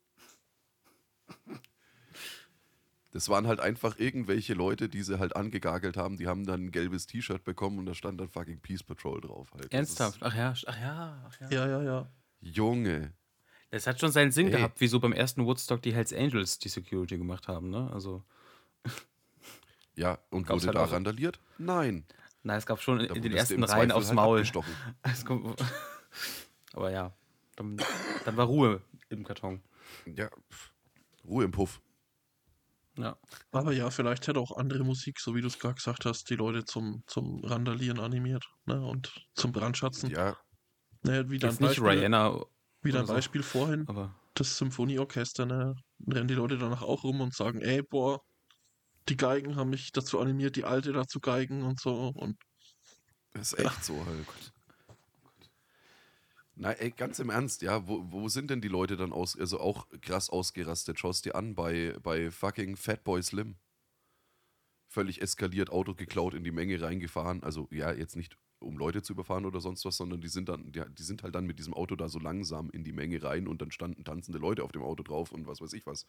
Das waren halt einfach irgendwelche Leute, die sie halt angegagelt haben. Die haben dann ein gelbes T-Shirt bekommen und da stand dann fucking Peace Patrol drauf. Halt. Ernsthaft? Ach ja, ach ja, ach ja. Ja, ja, ja. Junge. Das hat schon seinen Sinn Ey. gehabt, wieso beim ersten Woodstock die Hells Angels die Security gemacht haben, ne? Also, Ja, und Gab's wurde halt da randaliert? Nein. Na, es gab schon in, in den ersten Reihen aufs halt Maul. <laughs> kommt- Aber ja, dann, dann war Ruhe im Karton. Ja. Ruhe im Puff. Ja. Aber ja, vielleicht hätte auch andere Musik, so wie du es gerade gesagt hast, die Leute zum, zum Randalieren animiert. Ne? Und zum Brandschatzen. Ja, Ne, wie dein nicht Beispiel, Rihanna, wie dein so. Beispiel vorhin, aber das Symphonieorchester, ne? rennen die Leute danach auch rum und sagen, ey, boah, die Geigen haben mich dazu animiert, die Alte dazu geigen und so. Und das ist echt so halt. Nein, ey, ganz im Ernst, ja, wo, wo sind denn die Leute dann aus, also auch krass ausgerastet? Schaust dir an bei, bei fucking Fatboy Slim. Völlig eskaliert, Auto geklaut, in die Menge reingefahren. Also, ja, jetzt nicht um Leute zu überfahren oder sonst was, sondern die sind dann, die, die sind halt dann mit diesem Auto da so langsam in die Menge rein und dann standen tanzende Leute auf dem Auto drauf und was weiß ich was.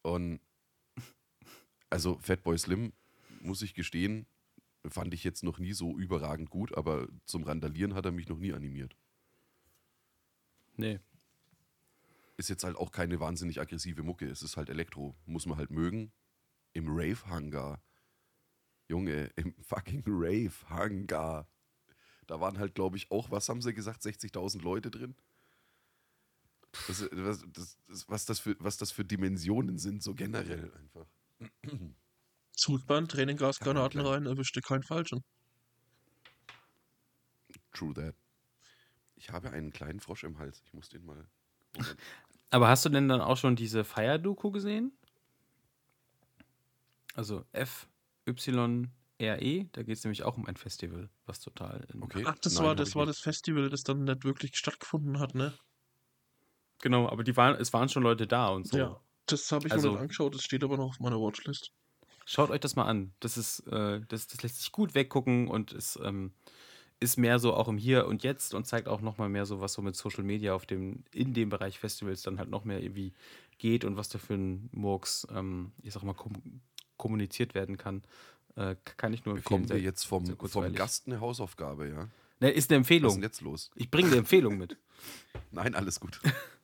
Und also Fatboy Slim, muss ich gestehen, fand ich jetzt noch nie so überragend gut, aber zum Randalieren hat er mich noch nie animiert. nee. Ist jetzt halt auch keine wahnsinnig aggressive Mucke, es ist halt Elektro, muss man halt mögen. Im Rave-Hangar, Junge, im fucking Rave-Hangar, da waren halt, glaube ich, auch, was haben sie gesagt, 60.000 Leute drin? Das, was, das, was, das für, was das für Dimensionen sind, so generell einfach. Zutband, Tränengas, Granaten rein, erwischte keinen Falschen. True that. Ich habe einen kleinen Frosch im Hals, ich muss den mal. Moment. <laughs> Aber hast du denn dann auch schon diese Fire-Doku gesehen? Also F-Y-R-E, da geht es nämlich auch um ein Festival, was total. In Okay. Ach, das Nein, war das war nicht. das Festival, das dann nicht wirklich stattgefunden hat, ne? Genau, aber die waren, es waren schon Leute da und so. Ja. Das habe ich Also- mir nicht angeschaut, das steht aber noch auf meiner Watchlist. Schaut euch das mal an. Das ist, äh, das, das lässt sich gut weggucken und ist, ähm, ist mehr so auch im Hier und Jetzt und zeigt auch nochmal mehr so, was so mit Social Media auf dem, in dem Bereich Festivals dann halt noch mehr irgendwie geht und was da für ein Murks, ähm, ich sag mal, kom kommuniziert werden kann. Äh, kann ich nur empfehlen. Bekommen wir jetzt vom, vom. Gast eine Hausaufgabe, ja? Ne, ist eine Was ist denn Empfehlung. jetzt los? Ich bringe eine Empfehlung mit. <laughs> Nein, alles gut. <laughs>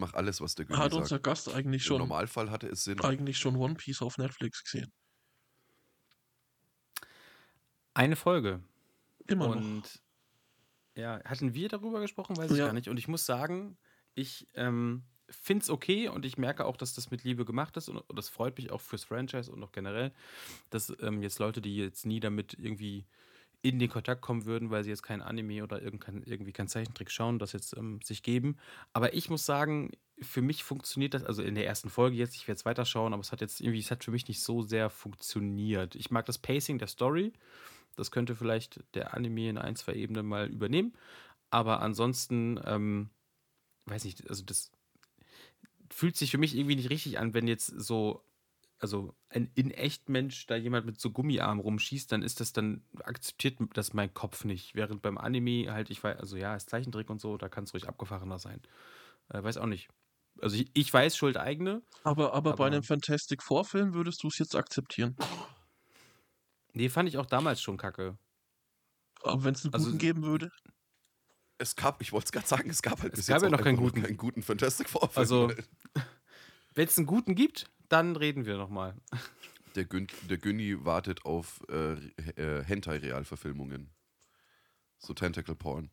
Mache alles, was der Güni Hat sagt. unser Gast eigentlich Im schon, Normalfall hatte es Sinn. eigentlich schon One Piece auf Netflix gesehen? Eine Folge. Immer noch. Und ja, hatten wir darüber gesprochen? Weiß ich Ja. gar nicht. Und ich muss sagen, ich ähm, finde es okay und ich merke auch, dass das mit Liebe gemacht ist und, und das freut mich auch fürs Franchise und auch generell, dass ähm, jetzt Leute, die jetzt nie damit irgendwie in den Kontakt kommen würden, weil sie jetzt kein Anime oder irgendein, irgendwie kein Zeichentrick schauen, das jetzt ähm, sich geben. Aber ich muss sagen, für mich funktioniert das, also in der ersten Folge jetzt, ich werde es weiterschauen, aber es hat jetzt irgendwie, es hat für mich nicht so sehr funktioniert. Ich mag das Pacing der Story. Das könnte vielleicht der Anime in ein, zwei Ebenen mal übernehmen. Aber ansonsten, ähm, weiß nicht, also das fühlt sich für mich irgendwie nicht richtig an, wenn jetzt so, also ein in echt Mensch da jemand mit so Gummiarm rumschießt, dann ist das dann, akzeptiert das mein Kopf nicht. Während beim Anime halt, ich weiß, also ja, ist Zeichentrick und so, da kann es ruhig abgefahrener sein. Äh, weiß auch nicht. Also ich, ich weiß, Schuld eigene. Aber, aber, bei Aber- einem Fantastic Four-Film würdest du es jetzt akzeptieren. Nee, fand ich auch damals schon kacke. Aber wenn es einen Also- guten geben würde? Es gab, ich wollte es gerade sagen, es gab halt Es bis gab jetzt ja noch keinen guten. keinen guten Fantastic Four. Also- <laughs> Wenn es einen guten gibt, dann reden wir nochmal. der, Gün, der Günni wartet auf äh, äh, Hentai-Realverfilmungen. So Tentacle Porn.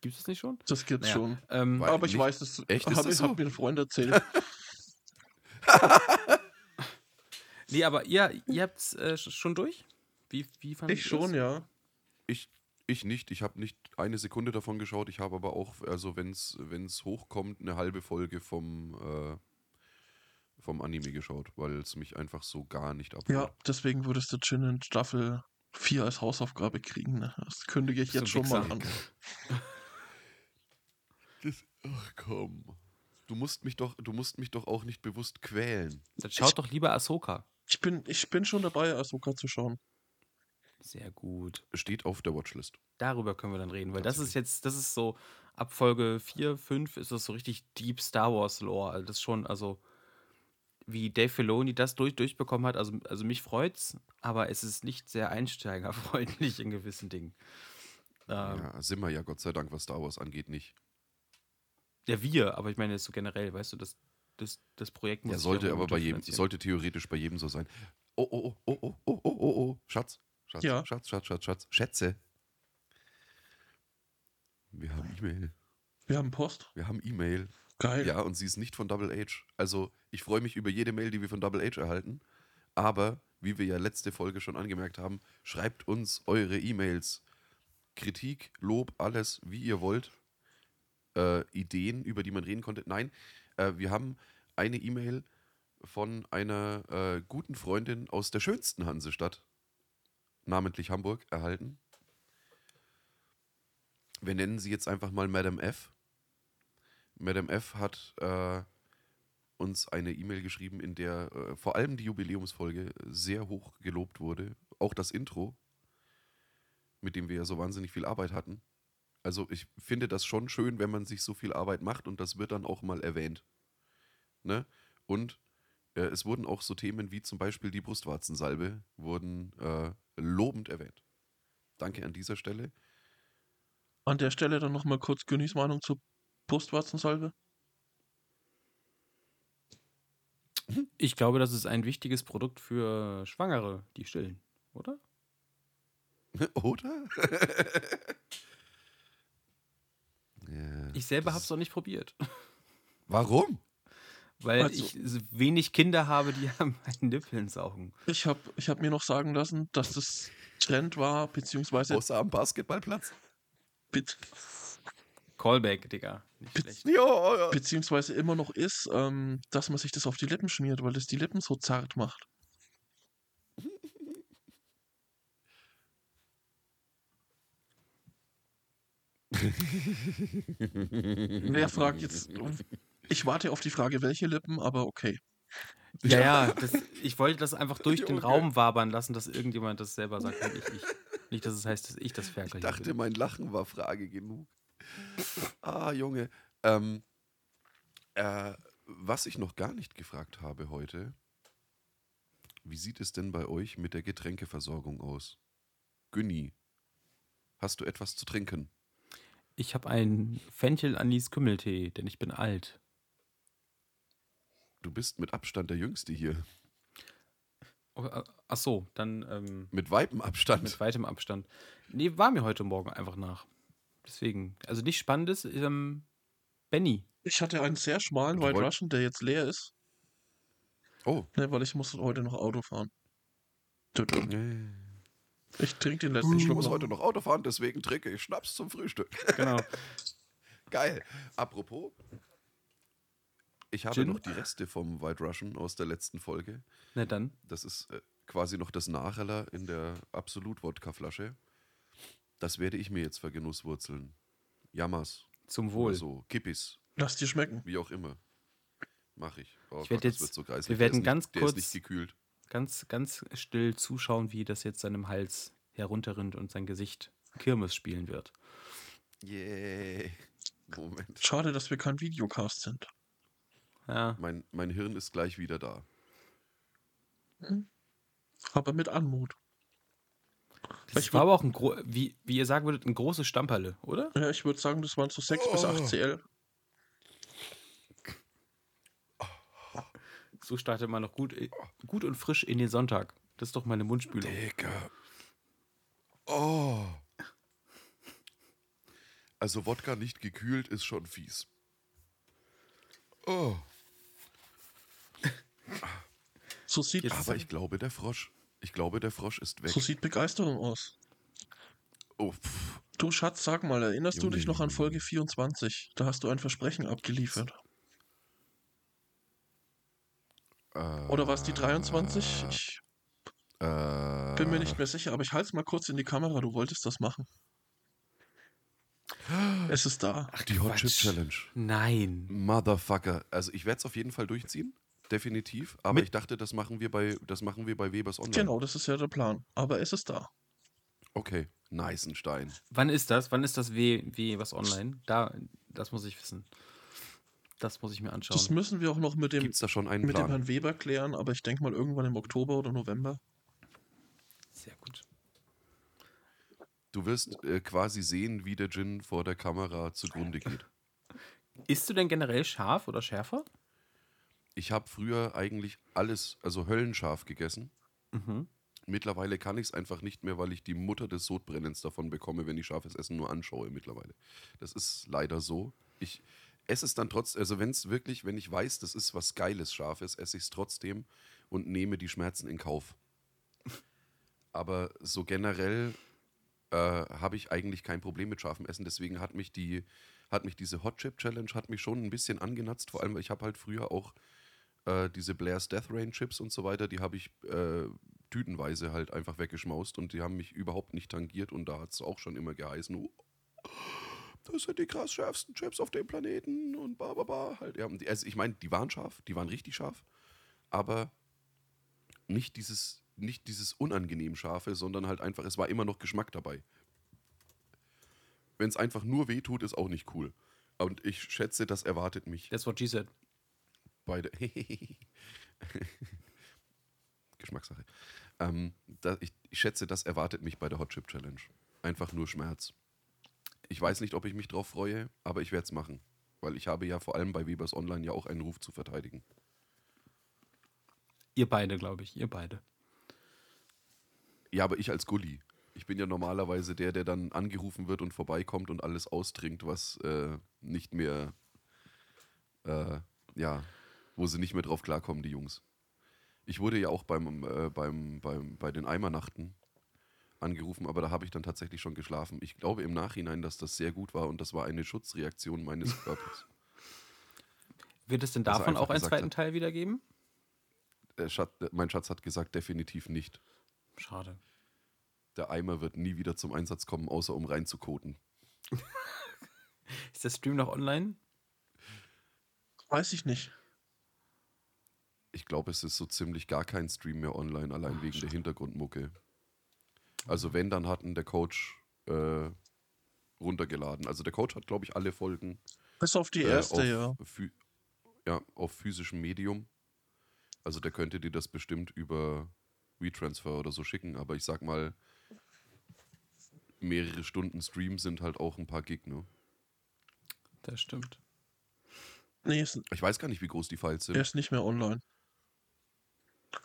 Gibt es das nicht schon? Das gibt's Naja, schon. Ähm, Aber ich nicht- weiß es. Echt? Ist Hab, das ich so? hab mir ein Freund erzählt. <laughs> nee, aber ihr, ihr habt es äh, sch- schon durch? Wie, wie ich schon, das? ja. Ich, ich nicht. Ich habe nicht eine Sekunde davon geschaut. Ich habe aber auch, also wenn es hochkommt, eine halbe Folge vom, äh, vom Anime geschaut, weil es mich einfach so gar nicht abholt. Ja, deswegen würdest du Jin in Staffel 4 als Hausaufgabe kriegen. Ne? Das kündige ich Bist jetzt schon mal an. <laughs> Das, ach komm. Du musst mich doch, du musst mich doch auch nicht bewusst quälen. Dann schaut doch lieber Ahsoka. Ich bin, ich bin schon dabei, Ahsoka zu schauen. Sehr gut. Steht auf der Watchlist. Darüber können wir dann reden, weil das ist jetzt, das ist so, ab Folge 4, 5 ist das so richtig Deep Star Wars Lore. Also das ist schon, also wie Dave Filoni das durch, durchbekommen hat. Also, also mich freut's, aber es ist nicht sehr einsteigerfreundlich in gewissen Dingen. Ähm, ja, sind wir ja Gott sei Dank, was Star Wars angeht, nicht. Ja, wir, aber ich meine jetzt so generell, weißt du, das, das, das Projekt muss. Ja, sollte aber bei jedem, sollte theoretisch bei jedem so sein. Oh, oh, oh, oh, oh, oh, oh, oh, oh, Schatz, Schatz, ja. Schatz, Schatz, Schatz, Schatz, Schätze. Wir haben E-Mail. Wir haben Post. Wir haben E-Mail. Geil. Ja, und sie ist nicht von Double H. Also, ich freue mich über jede Mail, die wir von Double H erhalten. Aber, wie wir ja letzte Folge schon angemerkt haben, schreibt uns eure E-Mails. Kritik, Lob, alles, wie ihr wollt. Äh, Ideen, über die man reden konnte. Nein, äh, wir haben eine E-Mail von einer äh, guten Freundin aus der schönsten Hansestadt, namentlich Hamburg, erhalten. Wir nennen sie jetzt einfach mal Madame F. Madame F hat äh, uns eine E-Mail geschrieben, in der äh, vor allem die Jubiläumsfolge sehr hoch gelobt wurde. Auch das Intro, mit dem wir ja so wahnsinnig viel Arbeit hatten. Also ich finde das schon schön, wenn man sich so viel Arbeit macht und das wird dann auch mal erwähnt. Ne? Und äh, es wurden auch so Themen wie zum Beispiel die Brustwarzensalbe wurden äh, lobend erwähnt. Danke an dieser Stelle. An der Stelle dann nochmal kurz Günnis Meinung zur Brustwarzensalbe. Ich glaube, das ist ein wichtiges Produkt für Schwangere, die stillen, oder? <laughs> Oder? <laughs> ja. Ich selber habe es noch nicht probiert, <laughs> Warum? weil Also- ich so wenig Kinder habe, die an meinen Nippeln saugen. Ich habe ich hab mir noch sagen lassen, dass das Trend war, beziehungsweise Außer am Basketballplatz? bet- Callback, Digga. Nicht Be- schlecht. Ja, ja. beziehungsweise immer noch ist, ähm, dass man sich das auf die Lippen schmiert, weil das die Lippen so zart macht. Wer <laughs> fragt jetzt? Ich warte auf die Frage, welche Lippen, aber okay. Ja, ja, das, ich wollte das einfach <laughs> durch den. Raum wabern lassen, dass irgendjemand das selber sagt, nicht ich. Nicht, dass es heißt, dass ich das Ferkel Ich dachte, bin. mein Lachen war Frage genug. Ah, Junge. Ähm, äh, was ich noch gar nicht gefragt habe heute, wie sieht es denn bei euch mit der Getränkeversorgung aus? Günni, hast du etwas zu trinken? Ich habe einen Fenchel-Anis-Kümmeltee, denn ich bin alt. Du bist mit Abstand der Jüngste hier. Oh, äh, ach so, dann ähm, Mit weitem Abstand. mit weitem Abstand. Nee, war mir heute Morgen einfach nach. Deswegen, also nicht spannendes, ähm, Benny. Ich hatte einen sehr schmalen White Russian, der jetzt leer ist, Oh. ne, weil ich muss heute noch Auto fahren. Ich trinke den letzten Ich Schluck muss noch. heute noch Auto fahren, deswegen trinke ich Schnaps zum Frühstück. Genau. <laughs> Geil. Apropos, ich habe Gin? noch die Reste vom White Russian aus der letzten Folge. Na dann. Das ist äh, quasi noch das Nachheller in der Absolut-Wodka-Flasche. Das werde ich mir jetzt vergenusswurzeln. Jammers Zum oder Wohl. so, Kippis, Lass dir schmecken. wie auch immer. Mach ich. Oh Ich werd das jetzt- wird so wir werden ganz nicht, der kurz- ist nicht gekühlt. Ganz, ganz still zuschauen, wie das jetzt seinem Hals herunterrinnt und sein Gesicht Kirmes spielen wird. Yay. Moment. Schade, dass wir kein Videocast sind. Ja, Mein, mein Hirn ist gleich wieder da. Aber mit Anmut. Das Ich war aber auch ein, gro wie, wie ihr sagen würdet, ein großes Stamperle, oder? Ja, ich würde sagen, das waren so 6 bis 8 Oh. CL. So startet man noch gut, äh, gut und frisch in den Sonntag. Das ist doch meine Mundspülung. Digga. Oh. Also Wodka nicht gekühlt ist schon fies. Oh. So sieht, Aber ich glaube, der Frosch. Ich glaube, der Frosch ist weg. so sieht Begeisterung aus. Oh, pff. Du Schatz, sag mal, erinnerst du Junge, dich noch an Folge 24? Da hast du ein Versprechen abgeliefert. Oder war es die 23? Ich Äh, bin mir nicht mehr sicher, aber ich halte es mal kurz in die Kamera. Du wolltest das machen. Es ist da. Die Hot Chip. Challenge. Nein. Motherfucker. Also ich werde es auf jeden Fall durchziehen. Definitiv. Aber Mit- ich dachte, das machen wir bei, das machen wir bei Webers Online. Genau, das ist ja der Plan. Aber es ist da. Okay. Neisenstein. Wann ist das? Wann ist das W, w was online? Da, das muss ich wissen. Das muss ich mir anschauen. Das müssen wir auch noch mit dem, Gibt es da schon einen mit dem? Herrn Weber klären, aber ich denke mal irgendwann im Oktober oder November. Sehr gut. Du wirst äh, quasi sehen, wie der Gin vor der Kamera zugrunde <laughs> geht. Isst du denn generell scharf oder schärfer? Ich habe früher eigentlich alles, also höllenscharf gegessen. Mhm. Mittlerweile kann ich es einfach nicht mehr, weil ich die Mutter des Sodbrennens davon bekomme, wenn ich scharfes Essen nur anschaue mittlerweile. Das ist leider so. Ich esse es dann trotzdem, also wenn es wirklich, wenn ich weiß, das ist was Geiles, Scharfes, esse ich es trotzdem und nehme die Schmerzen in Kauf. Aber so generell äh, habe ich eigentlich kein Problem mit scharfem Essen. Deswegen hat mich die, hat mich diese Hot Chip Challenge hat mich schon ein bisschen angenatzt. Vor allem, weil ich habe halt früher auch äh, diese Blair's Death Rain Chips und so weiter, die habe ich äh, tütenweise halt einfach weggeschmaust und die haben mich überhaupt nicht tangiert und da hat es auch schon immer geheißen, oh, das sind die krass schärfsten Chips auf dem Planeten und ba, ba, ba. Halt, ja, also ich meine, die waren scharf, die waren richtig scharf, aber nicht dieses, nicht dieses unangenehm scharfe, sondern halt einfach, es war immer noch Geschmack dabei. Wenn es einfach nur weh tut, ist auch nicht cool. Und ich schätze, das erwartet mich That's what she said. Beide. <laughs> Geschmackssache. Ähm, da, ich, ich schätze, das erwartet mich bei der Hot Chip Challenge. Einfach nur Schmerz. Ich weiß nicht, ob ich mich drauf freue, aber ich werde es machen. Weil ich habe ja vor allem bei Webers Online ja auch einen Ruf zu verteidigen. Ihr beide, glaube ich. Ihr beide. Ja, aber ich als Gulli. Ich bin ja normalerweise der, der dann angerufen wird und vorbeikommt und alles austrinkt, was äh, nicht mehr, äh, ja, wo sie nicht mehr drauf klarkommen, die Jungs. Ich wurde ja auch beim, äh, beim, beim, bei den Eimernachten angerufen, aber da habe ich dann tatsächlich schon geschlafen. Ich glaube im Nachhinein, dass das sehr gut war und das war eine Schutzreaktion meines Körpers. Wird es denn davon auch einen zweiten hat- Teil wieder geben? Der Schatz, mein Schatz hat gesagt, definitiv nicht. Schade. Der Eimer wird nie wieder zum Einsatz kommen, außer um reinzukoten. <laughs> Ist der Stream noch online? Weiß ich nicht. Ich glaube, es ist so ziemlich gar kein Stream mehr online, allein wegen der Hintergrundmucke. Also wenn, dann hatten der Coach äh, runtergeladen. Also der Coach hat, glaube ich, alle Folgen Bis auf die äh, erste, auf, ja. ja, auf physischem Medium. Also der könnte dir das bestimmt über WeTransfer oder so schicken, aber ich sag mal, mehrere Stunden Stream sind halt auch ein paar Gig, ne? Das stimmt. Nee, Ich weiß gar nicht, wie groß die Files sind. er ist nicht mehr online.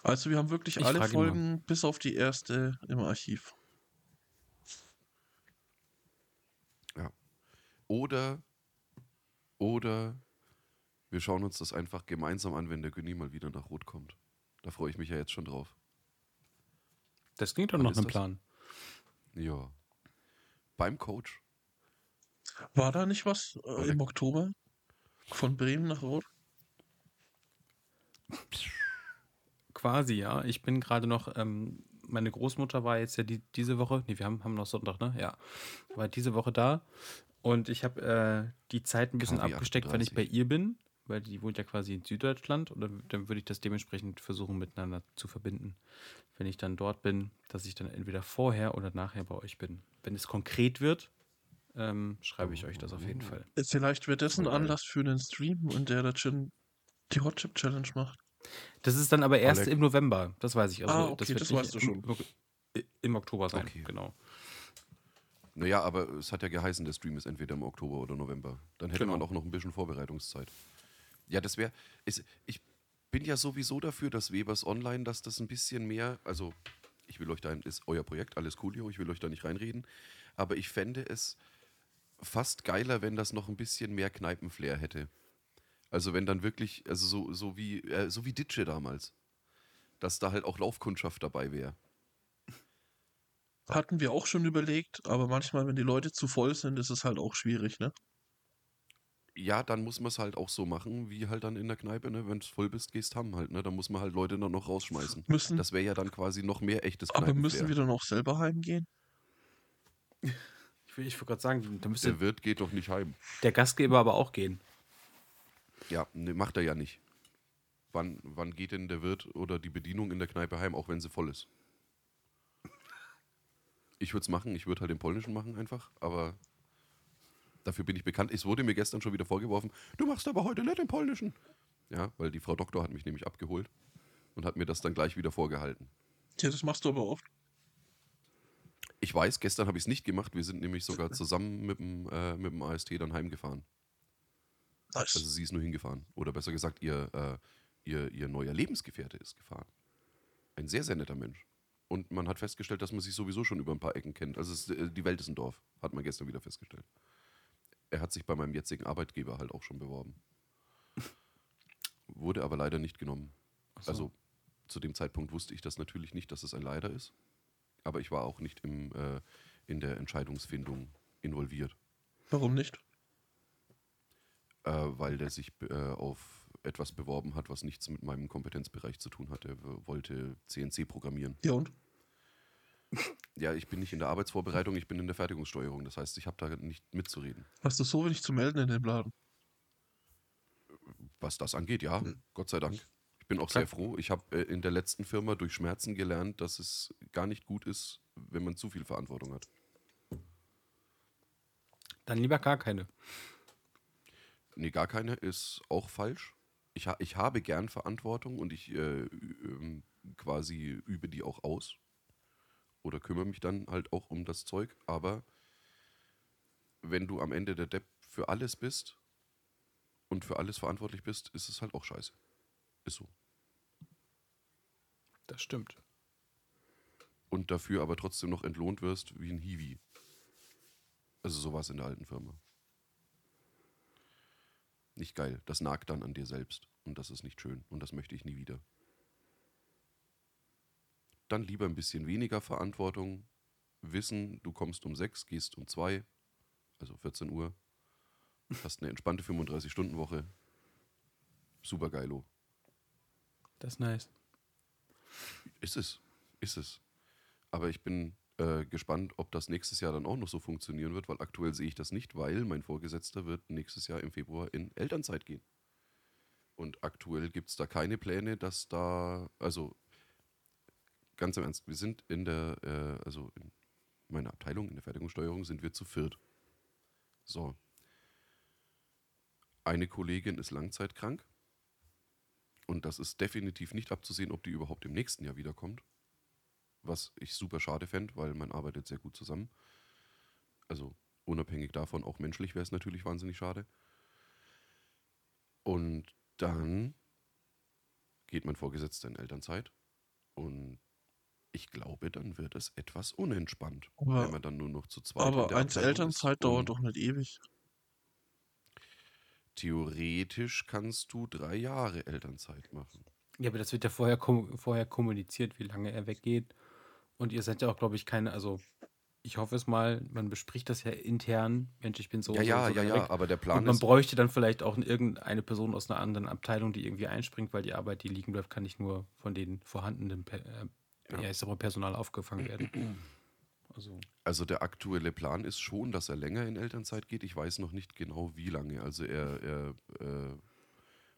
Also wir haben wirklich Ich alle. Folgen bis auf die erste im Archiv. Oder, oder wir schauen uns das einfach gemeinsam an, wenn der Günni mal wieder nach Rot kommt. Da freue ich mich ja jetzt schon drauf. Das klingt doch noch ein? Plan. Ja. Beim Coach. War da nicht was äh, im Oktober? Von Bremen nach Rot? Quasi, ja. Ich bin gerade noch, ähm, meine Großmutter war jetzt ja die, diese Woche, nee, wir haben, haben noch Sonntag, ne? Ja. War diese Woche da. Und ich habe äh, die Zeit ein bisschen KW abgesteckt, wenn ich bei 38. ihr bin, weil die wohnt ja quasi in Süddeutschland. Und dann, dann würde ich das dementsprechend versuchen, miteinander zu verbinden. Wenn ich dann dort bin, dass ich dann entweder vorher oder nachher bei euch bin. Wenn es konkret wird, ähm, schreibe ich euch das auf jeden Fall. Vielleicht wird das ein. Anlass für einen Stream, in der der Chin die Hot Chip Challenge macht. Das ist dann aber erst Oleg. im November, das weiß ich. Also, Ah, okay, wird das nicht weißt du im- Im Oktober sein, Okay. genau. Naja, aber es hat ja geheißen, der Stream ist entweder im Oktober oder November. Dann hätte man Genau. auch noch ein bisschen Vorbereitungszeit. Ja, das wäre. Ich bin ja sowieso dafür, dass Webers Online, dass das ein bisschen mehr. Also, ich will euch da, ist euer Projekt, alles cool, jo, ich will euch da nicht reinreden. Aber ich fände es fast geiler, wenn das noch ein bisschen mehr Kneipenflair hätte. Also, wenn dann wirklich, also so, so wie, äh, so wie Ditsche damals. Dass da halt auch Laufkundschaft dabei wäre. Hatten wir auch schon überlegt, aber manchmal, wenn die Leute zu voll sind, ist es halt auch schwierig, ne? Ja, dann muss man es halt auch so machen, wie halt dann in der Kneipe, ne? Wenn du voll bist, gehst ham halt, ne? Dann muss man halt Leute dann noch rausschmeißen. Müssen, Das wäre ja dann quasi noch mehr echtes aber müssen wir dann auch selber heimgehen? Ich will, ich wollte gerade sagen, da müsste Der Wirt geht doch nicht heim. der Gastgeber aber auch gehen. Ja, ne, macht er ja nicht. Wann, wann geht denn der Wirt oder die Bedienung in der Kneipe heim, auch wenn sie voll ist? Ich würde es machen, ich würde halt den polnischen machen einfach, aber Dafür bin ich bekannt. Es wurde mir gestern schon wieder vorgeworfen, du machst aber heute nicht den Polnischen. Ja, weil die Frau Doktor hat mich nämlich abgeholt und hat mir das dann gleich wieder vorgehalten. Ja, das machst du aber oft. Ich weiß, gestern habe ich es nicht gemacht. Wir sind nämlich sogar zusammen mit dem, äh, mit dem AST dann heimgefahren. Nice. Also sie ist nur hingefahren. Oder besser gesagt, ihr, äh, ihr, ihr neuer Lebensgefährte ist gefahren. Ein sehr, sehr netter Mensch. Und man hat festgestellt, dass man sich sowieso schon über ein paar Ecken kennt. Also es, äh, die Welt ist ein Dorf, hat man gestern wieder festgestellt. Er hat sich bei meinem jetzigen Arbeitgeber halt auch schon beworben. Wurde aber leider nicht genommen. So. Also zu dem Zeitpunkt wusste ich das natürlich nicht, dass es ein Leider ist. Aber ich war auch nicht im, äh, in der Entscheidungsfindung involviert, Warum nicht? Äh, weil der sich äh, auf etwas beworben hat, was nichts mit meinem Kompetenzbereich zu tun hatte. Er wollte CNC programmieren. Ja und? <laughs> Ja, ich bin nicht in der Arbeitsvorbereitung, ich bin in der Fertigungssteuerung. Das heißt, ich habe da nicht mitzureden. Hast du so wenig zu melden in dem Laden? Was das angeht, ja, Hm. Gott sei Dank. Ich bin auch sehr froh. Ich habe äh, in der letzten Firma durch Schmerzen gelernt, dass es gar nicht gut ist, wenn man zu viel Verantwortung hat. Dann lieber gar keine. Nee, gar keine ist auch falsch. Ich, ha ich habe gern Verantwortung und ich äh, ähm, quasi übe die auch aus. Oder kümmere mich dann halt auch um das Zeug. Aber wenn du am Ende der Depp für alles bist und für alles verantwortlich bist, ist es halt auch scheiße. Ist so. Das stimmt. Und dafür aber trotzdem noch entlohnt wirst wie ein Hiwi. Also sowas in der alten Firma. Nicht geil. Das nagt dann an dir selbst. Und das ist nicht schön. Und das möchte ich nie wieder. Dann lieber ein bisschen weniger Verantwortung. Wissen, du kommst um sechs, gehst um zwei, also 14 Uhr. Hast eine entspannte 35-Stunden-Woche. Super geilo. Das ist nice. Ist es. Ist es. Aber ich bin äh, gespannt, ob das nächstes Jahr dann auch noch so funktionieren wird, weil aktuell sehe ich das nicht, weil mein Vorgesetzter wird nächstes Jahr im Februar in Elternzeit gehen. Und aktuell gibt es da keine Pläne, dass da, also ganz im Ernst, wir sind in der, äh, also in meiner Abteilung, in der Fertigungssteuerung, sind wir zu viert. So. Eine Kollegin ist langzeitkrank. Und das ist definitiv nicht abzusehen, ob die überhaupt im nächsten Jahr wiederkommt. Was ich super schade fände, weil man arbeitet sehr gut zusammen. Also unabhängig davon, auch menschlich wäre es natürlich wahnsinnig schade. Und dann geht mein Vorgesetzter in Elternzeit. Und ich glaube, dann wird es etwas unentspannt, Aber- wenn man dann nur noch zu zweit Aber eins Elternzeit ist. dauert doch nicht ewig. Theoretisch kannst du drei Jahre Elternzeit machen. Ja, aber das wird ja vorher, kom vorher kommuniziert, wie lange er weggeht. Und ihr seid ja auch, glaube ich, keine, also ich hoffe es mal, man bespricht das ja intern. Mensch, ich bin so. Ja, ja, so ja, ja, aber der Und Plan man ist. bräuchte dann vielleicht auch irgendeine Person aus einer anderen Abteilung, die irgendwie einspringt, weil die Arbeit, die liegen bleibt, kann nicht nur von den vorhandenen per äh, Ja. ja. sag mal Personal aufgefangen werden. <clears throat> Also, Also der aktuelle Plan ist schon, dass er länger in Elternzeit geht. Ich weiß noch nicht genau, wie lange. Also er, er äh,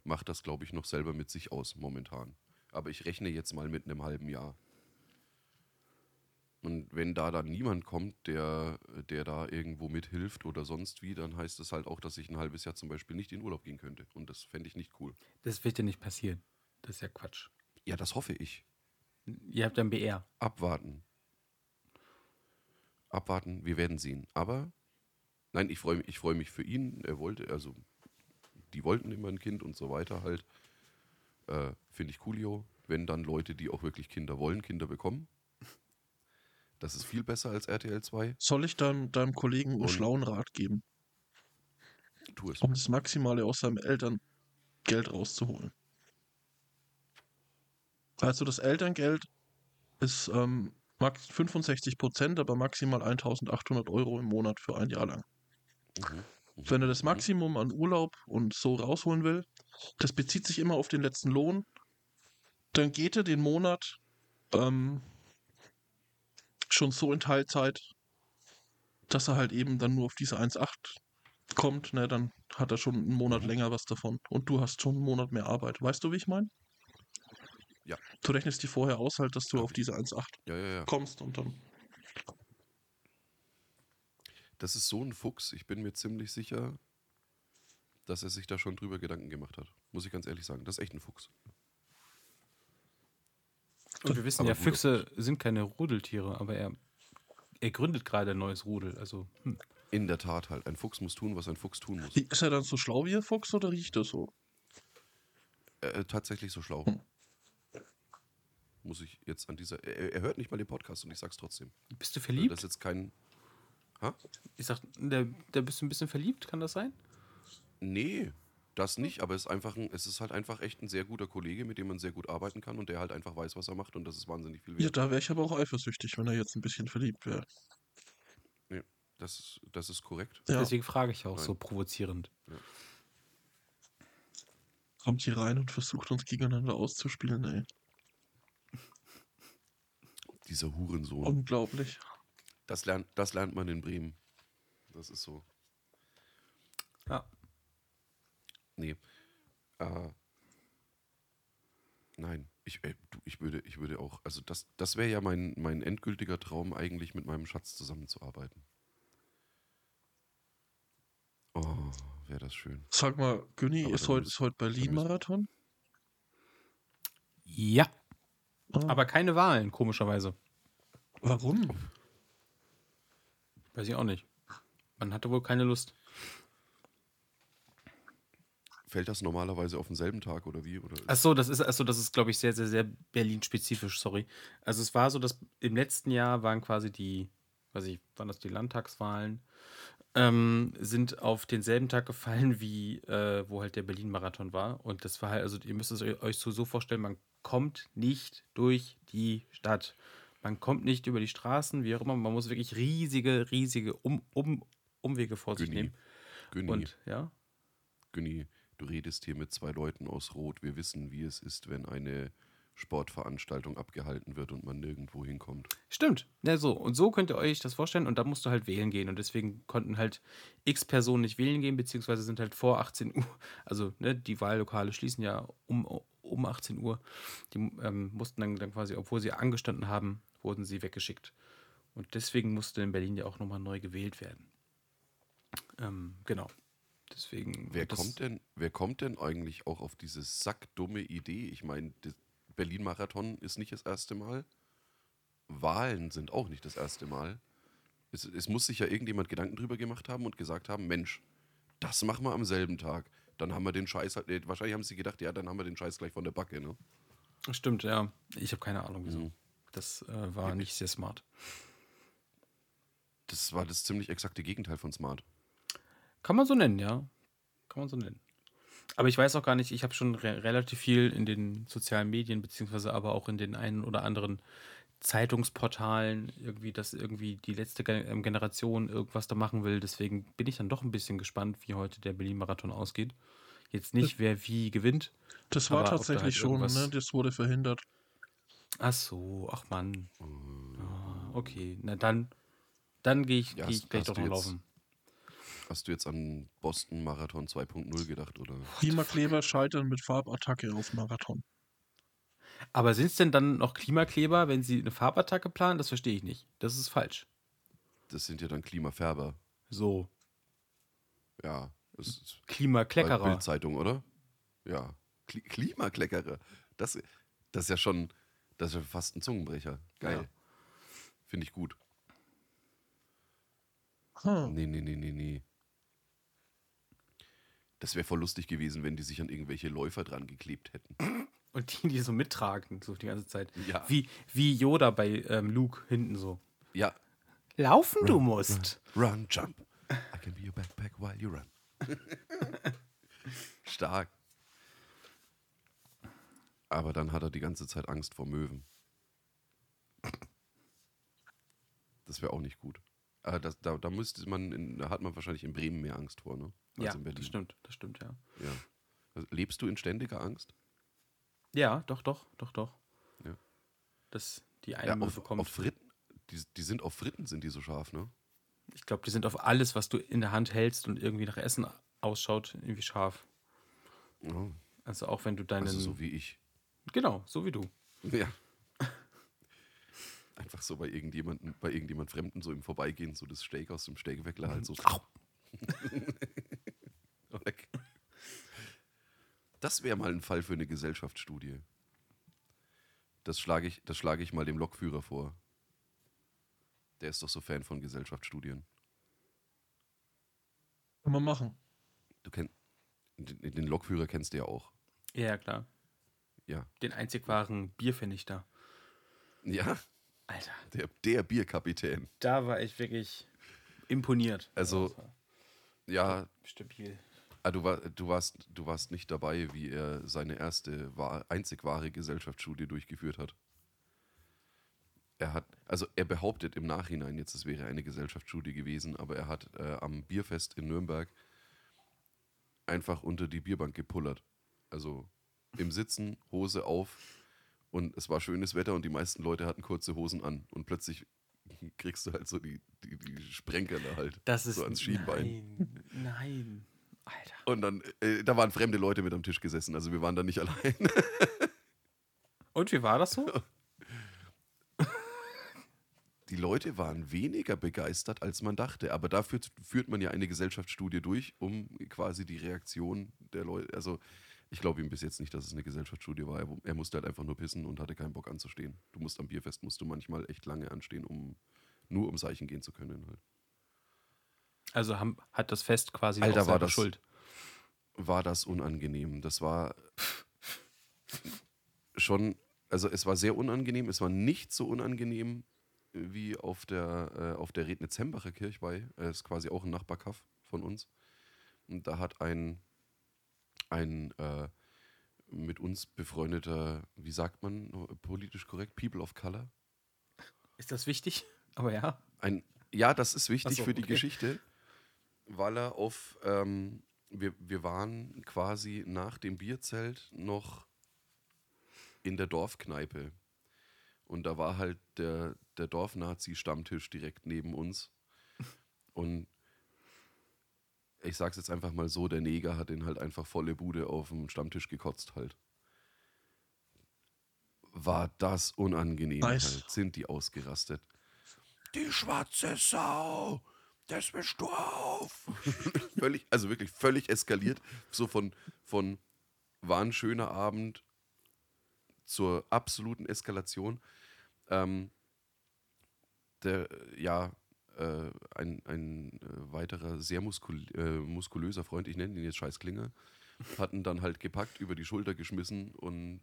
macht das, glaube ich, noch selber mit sich aus momentan. Aber ich rechne jetzt mal mit einem halben Jahr. Und wenn da dann niemand kommt, der, der da irgendwo mithilft oder sonst wie, dann heißt es halt auch, dass ich ein halbes Jahr zum Beispiel nicht in Urlaub gehen könnte. Und das fände ich nicht cool. das wird ja nicht passieren. Das ist ja Quatsch. Ja, das hoffe ich. Ihr habt ja ein BR. Abwarten. Abwarten, wir werden sehen. Aber nein, ich freue mich, ich freu mich für ihn. Er wollte, also die wollten immer ein Kind und so weiter halt. Äh, Finde ich coolio. Wenn dann Leute, die auch wirklich Kinder wollen, Kinder bekommen. Das ist viel besser als RTL 2. Soll ich deinem, deinem Kollegen einen schlauen Rat geben, Tu es. um das Maximale aus seinem Elterngeld rauszuholen? Also das Elterngeld ist ähm, max 65 Prozent, aber maximal 1800 Euro im Monat für ein Jahr lang. Mhm. Mhm. Wenn er das Mhm. Maximum an Urlaub und so rausholen will, das bezieht sich immer auf den letzten Lohn, dann geht er den Monat ähm, schon so in Teilzeit, dass er halt eben dann nur auf diese 1,8 kommt, ne, dann hat er schon einen Monat länger was davon und du hast schon einen Monat mehr Arbeit. Weißt du, wie ich meine? Ja. Du rechnest die vorher aus, halt, dass du Hab auf diese 1,8 Ja, ja, ja. kommst und dann. das ist so ein Fuchs. Ich bin mir ziemlich sicher, dass er sich da schon drüber Gedanken gemacht hat. Muss ich ganz ehrlich sagen. Das ist echt ein Fuchs. Und wir wissen Aber ja, Füchse sind keine Rudeltiere, aber er, er gründet gerade ein neues Rudel. Also, hm. In der Tat halt. Ein Fuchs muss tun, was ein Fuchs tun muss. Ist er dann so schlau wie ein Fuchs oder riecht er so? Äh, tatsächlich so schlau. Muss ich jetzt an dieser. Er, er hört nicht mal den Podcast und ich sag's trotzdem. bist du verliebt? Das ist jetzt kein. Ich sag, da, da bist du ein bisschen verliebt, kann das sein? Nee, das nicht, aber es ist einfach ein, es ist halt einfach echt ein sehr guter Kollege, mit dem man sehr gut arbeiten kann und der halt einfach weiß, was er macht und das ist wahnsinnig viel Ja, wert. da wäre ich aber auch eifersüchtig, wenn er jetzt ein bisschen verliebt wäre. Das, ist- das ist korrekt. Ja, Deswegen frage ich auch Nein. so provozierend. kommt hier rein und versucht uns gegeneinander auszuspielen, ey. Dieser Hurensohn. Unglaublich. Das lernt, das lernt man in Bremen. Das ist so. Ja. Nee. Äh, nein, ich, äh, du, ich, würde, ich würde auch, also das, das wäre ja mein, mein endgültiger Traum, eigentlich mit meinem Schatz zusammenzuarbeiten. Oh, wäre das schön. Sag mal, Günni, ist heute, ist heute Berlin-Marathon? Ja, Ah, aber keine Wahlen, komischerweise. Warum? Weiß ich auch nicht. Man hatte wohl keine Lust. Fällt das normalerweise auf denselben Tag oder wie? Oder? Ach so, das ist, ach so, das ist, glaube ich, sehr, sehr, sehr Berlin-spezifisch, sorry. Also es war so, dass im letzten Jahr waren quasi die, weiß ich, waren das die Landtagswahlen, ähm, sind auf denselben Tag gefallen, wie äh, wo halt der Berlin-Marathon war. Und das war halt, also ihr müsst es eu- euch so, so vorstellen, man kommt nicht durch die Stadt. Man kommt nicht über die Straßen, wie auch immer. Man muss wirklich riesige, riesige um, um, Umwege vor sich Günni, nehmen. Günni, Und ja, Günni, du redest hier mit zwei Leuten aus Rot. Wir wissen, wie es ist, wenn eine Sportveranstaltung abgehalten wird und man nirgendwo hinkommt. Stimmt. Ja, so. Und so könnt ihr euch das vorstellen. Und da musst du halt wählen gehen. Und deswegen konnten halt x Personen nicht wählen gehen, beziehungsweise sind halt vor 18 Uhr, also ne, die Wahllokale schließen ja um, um 18 Uhr. Die ähm, mussten dann, dann quasi, obwohl sie angestanden haben, wurden sie weggeschickt. Und deswegen musste in Berlin ja auch nochmal neu gewählt werden. Ähm, genau. Deswegen. Wer kommt denn, wer kommt denn eigentlich auch auf diese sackdumme Idee? Ich meine, der Berlin-Marathon ist nicht das erste Mal. Wahlen sind auch nicht das erste Mal. Es, es muss sich ja irgendjemand Gedanken drüber gemacht haben und gesagt haben, Mensch, das machen wir am selben Tag. Dann haben wir den Scheiß halt, nee, wahrscheinlich haben sie gedacht, ja, dann haben wir den Scheiß gleich von der Backe, ne? Stimmt, ja. Ich habe keine Ahnung, wieso. Mhm. Das äh, war nicht sehr smart. Das war das ziemlich exakte Gegenteil von Smart. Kann man so nennen, ja. Kann man so nennen. Aber ich weiß auch gar nicht, ich habe schon re relativ viel in den sozialen Medien, beziehungsweise aber auch in den einen oder anderen Zeitungsportalen, irgendwie, dass irgendwie die letzte ähm, Generation irgendwas da machen will. Deswegen bin ich dann doch ein bisschen gespannt, wie heute der Berlin-Marathon ausgeht. Jetzt nicht, wer wie gewinnt. Das war ob da tatsächlich halt schon, ne? Das wurde verhindert. Ach so, ach Mann. Ah, okay, na dann, dann gehe ich, Ja, geh ich gleich doch noch jetzt- laufen. Hast du jetzt an Boston Marathon 2.0 gedacht, oder? Klimakleber scheitern mit Farbattacke auf Marathon. Aber sind es denn dann noch Klimakleber, wenn sie eine Farbattacke planen? Das verstehe ich nicht. Das ist falsch. Das sind ja dann Klimafärber. So, Ja, Klimakleckerer. Bildzeitung, oder? Ja. Kli Klimakleckerer. Das, das ist ja schon, das ist ja fast ein Zungenbrecher. Geil. Ja. Finde ich gut. Hm. Nee, nee, nee, nee, nee. Das wäre voll lustig gewesen, wenn die sich an irgendwelche Läufer dran geklebt hätten. Und die, die so mittragen, so die ganze Zeit. Ja. Wie, wie Yoda bei ähm, Luke hinten so. Ja. Laufen du musst. Run, jump. I can be your backpack while you run. <laughs> Stark. Aber dann hat er die ganze Zeit Angst vor Möwen. Das wäre auch nicht gut. Aber das, da, da müsste man, in, da hat man wahrscheinlich in Bremen mehr Angst vor, ne? Als Ja, in Berlin. das stimmt, das stimmt, ja. Ja. Also, lebst du in ständiger Angst? Ja, doch, doch, doch, doch. Ja. Dass die eine Ja, auf, auf Fritten. Die, die sind auf Fritten, sind die so scharf, ne? ich glaube, die sind auf alles, was du in der Hand hältst und irgendwie nach Essen ausschaut, irgendwie scharf. Ja. Also auch wenn du deinen. Also so wie ich. genau, so wie du. Ja. Einfach so bei irgendjemandem, bei irgendjemand Fremden so im Vorbeigehen, so das Steak aus dem Steakweckler halt so. Au! <laughs> Weg. Das wäre mal ein Fall für eine Gesellschaftsstudie. Das schlage ich, das schlage ich mal dem Lokführer vor. Der ist doch so Fan von Gesellschaftsstudien. Kann man machen. Du kennst den, den Lokführer kennst du ja auch. Ja, ja, klar. Ja. Den einzig wahren Biervernichter. Ja, Alter. der, der Bierkapitän. Da war ich wirklich imponiert. Also- Ja, stabil. ah, du, war, du, warst, du warst nicht dabei, wie er seine erste, wahr, einzig wahre Gesellschaftsstudie durchgeführt hat. Er hat, also er behauptet im Nachhinein jetzt, es wäre eine Gesellschaftsstudie gewesen, aber er hat äh, am Bierfest in Nürnberg einfach unter die Bierbank gepullert. Also im Sitzen, Hose auf und es war schönes Wetter und die meisten Leute hatten kurze Hosen an und plötzlich <laughs> kriegst du halt so die, die, die Sprenkerle halt Das ist. so ans Schienbein. Nein, nein. Alter. Und dann, äh, da waren fremde Leute mit am Tisch gesessen, also wir waren da nicht <laughs> allein. Und wie war das so? <laughs> Die Leute waren weniger begeistert, als man dachte, aber dafür führt man ja eine Gesellschaftsstudie durch, um quasi die Reaktion der Leute, also ich glaube ihm bis jetzt nicht, dass es eine Gesellschaftsstudie war. Er, er musste halt einfach nur pissen und hatte keinen Bock anzustehen. Du musst am Bierfest, musst du manchmal echt lange anstehen, um nur um Seichen gehen zu können. Halt. Also haben, hat das Fest quasi Alter, war das- Schuld. war das unangenehm. Das war schon, also es war sehr unangenehm. Es war nicht so unangenehm wie auf der, äh, auf der Rednitz-Hembacher Kirchweih. Es ist quasi auch ein Nachbarkaff von uns. Und da hat ein, ein äh, mit uns befreundeter, wie sagt man politisch korrekt, People of Color. Ist das wichtig? <laughs> Aber ja. Ein, ja, das ist wichtig so, für die okay. Geschichte, weil er auf, ähm, wir, wir waren quasi nach dem Bierzelt noch in der Dorfkneipe. Und da war halt der, der Dorfnazi-Stammtisch direkt neben uns. <laughs> Und ich sag's jetzt einfach mal so, der Neger hat den halt einfach volle Bude auf dem Stammtisch gekotzt halt. War das unangenehm Nice. halt. Sind die ausgerastet. Die schwarze Sau, das bist du auf. <laughs> völlig, also wirklich völlig eskaliert. So von, von war ein schöner Abend zur absoluten Eskalation. Ähm, der, ja, äh, ein, ein äh, weiterer sehr muskul äh, muskulöser Freund, ich nenne ihn jetzt Scheiß Klinger, hatten dann halt gepackt, über die Schulter geschmissen und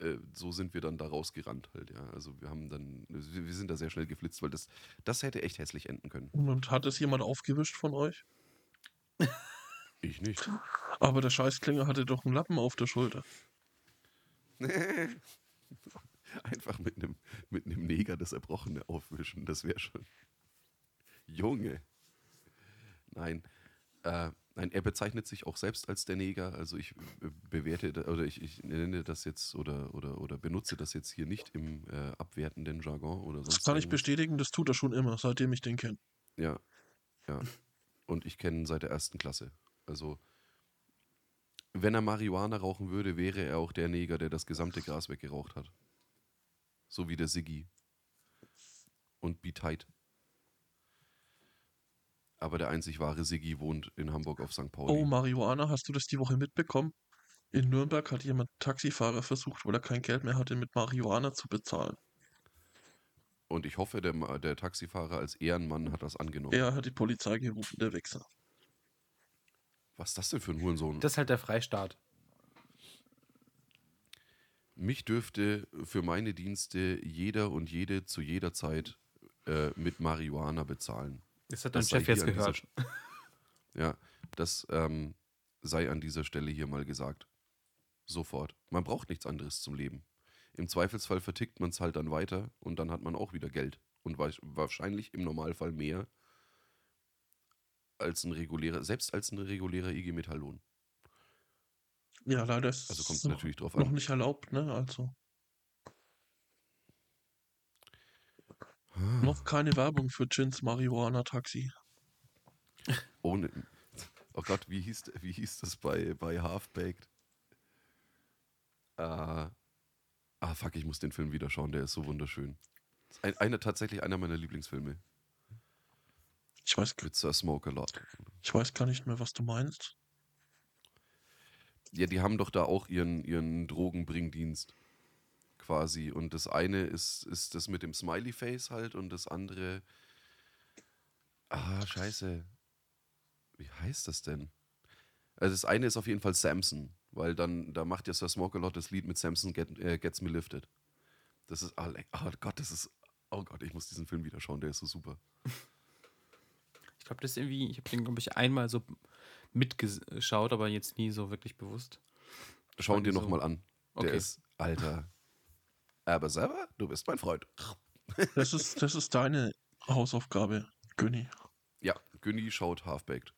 äh, so sind wir dann da rausgerannt halt, ja. Also wir haben dann, wir, sind da sehr schnell geflitzt, weil das, das hätte echt hässlich enden können. Und hat es jemand aufgewischt von euch? Ich nicht. Aber der Scheißklinger hatte doch einen Lappen auf der Schulter. <laughs> Einfach mit einem mit einem Neger das Erbrochene aufwischen, das wäre schon. Junge. Nein. Äh, nein, er bezeichnet sich auch selbst als der Neger. Also ich äh, bewerte oder ich, ich nenne das jetzt oder, oder, oder benutze das jetzt hier nicht im äh, abwertenden Jargon oder sonst Das kann ich irgendwas. bestätigen, das tut er schon immer, seitdem ich den kenne. Ja, ja. Und ich kenne ihn seit der ersten Klasse. Also, wenn er Marihuana rauchen würde, wäre er auch der Neger, der das gesamte Gras weggeraucht hat. So wie der Siggi. Und Be Tight. Aber der einzig wahre Siggi wohnt in Hamburg auf St. Pauli. Oh, Marihuana, hast du das die Woche mitbekommen? In Nürnberg hat jemand Taxifahrer versucht, weil er kein Geld mehr hatte, mit Marihuana zu bezahlen. Und ich hoffe, der, der Taxifahrer als Ehrenmann hat das angenommen. Er hat die Polizei gerufen, der Wichser. Was ist das denn für ein Hurensohn? Das ist halt der Freistaat. Mich dürfte für meine Dienste jeder und jede zu jeder Zeit äh, mit Marihuana bezahlen. Das hat dein Das Chef jetzt gehört. dieser <laughs> Ja, das ähm, sei an dieser Stelle hier mal gesagt. Sofort. Man braucht nichts anderes zum Leben. Im Zweifelsfall vertickt man es halt dann weiter und dann hat man auch wieder Geld. Und wa- wahrscheinlich im Normalfall mehr als ein regulärer, selbst als ein regulärer IG Metalllohn. Ja, leider ist Also kommt es natürlich drauf noch an. nicht erlaubt, ne? Also Ah. noch keine Werbung für Gins Marihuana Taxi. Ohne. Oh Gott, wie hieß, wie hieß das bei, bei Half-Baked? Äh, ah, fuck, ich muss den Film wieder schauen, der ist so wunderschön. Ist ein, eine, tatsächlich einer meiner Lieblingsfilme. Ich weiß, Mit Sir Smoke a Lot. ich weiß gar nicht mehr, was du meinst. Ja, die haben doch da auch ihren, ihren Drogenbringdienst quasi. Und das eine ist, ist das mit dem Smiley-Face halt und das andere. Ah, scheiße. Wie heißt das denn? Also das eine ist auf jeden Fall Samson, weil dann, da macht ja Sir Smoke a Lot das Lied mit Samson Get, äh, Gets Me Lifted. Das ist, oh oh Gott, das ist, oh Gott, ich muss diesen Film wieder schauen, der ist so super. Ich glaube, das ist irgendwie, ich habe den, glaube ich, einmal so mitgeschaut, aber jetzt nie so wirklich bewusst. Schau ihn dir so- nochmal an. Der Okay. ist, Alter. Aber selber, du bist mein Freund. Das ist, das ist deine Hausaufgabe, Günni. Ja, Günni schaut Half-Baked.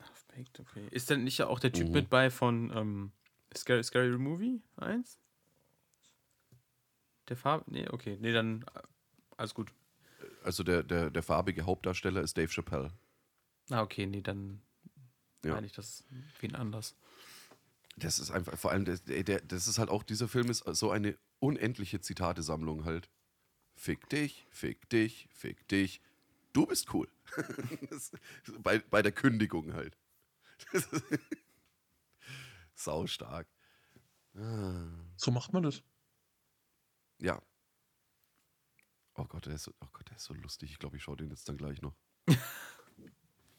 Half-Baked, okay. Ist denn nicht auch der Typ Mhm. mit bei von ähm, Scary, Scary Movie 1? Der Farbe? Nee, okay. Nee, dann äh, alles gut. Also der, der, der farbige Hauptdarsteller ist Dave Chappelle. Ah, okay, nee, dann Ja. meine ich das wen anders. Das ist einfach, vor allem, der, der, das ist halt auch, dieser Film ist so eine unendliche Zitatesammlung halt. Fick dich, fick dich, fick dich. Du bist cool. <laughs> das, bei, bei der Kündigung halt. Das ist <laughs> Sau stark. Ah, So macht man das. ja. Oh Gott, der ist so, oh Gott, der ist so lustig. Ich glaube, ich schaue den jetzt dann gleich noch.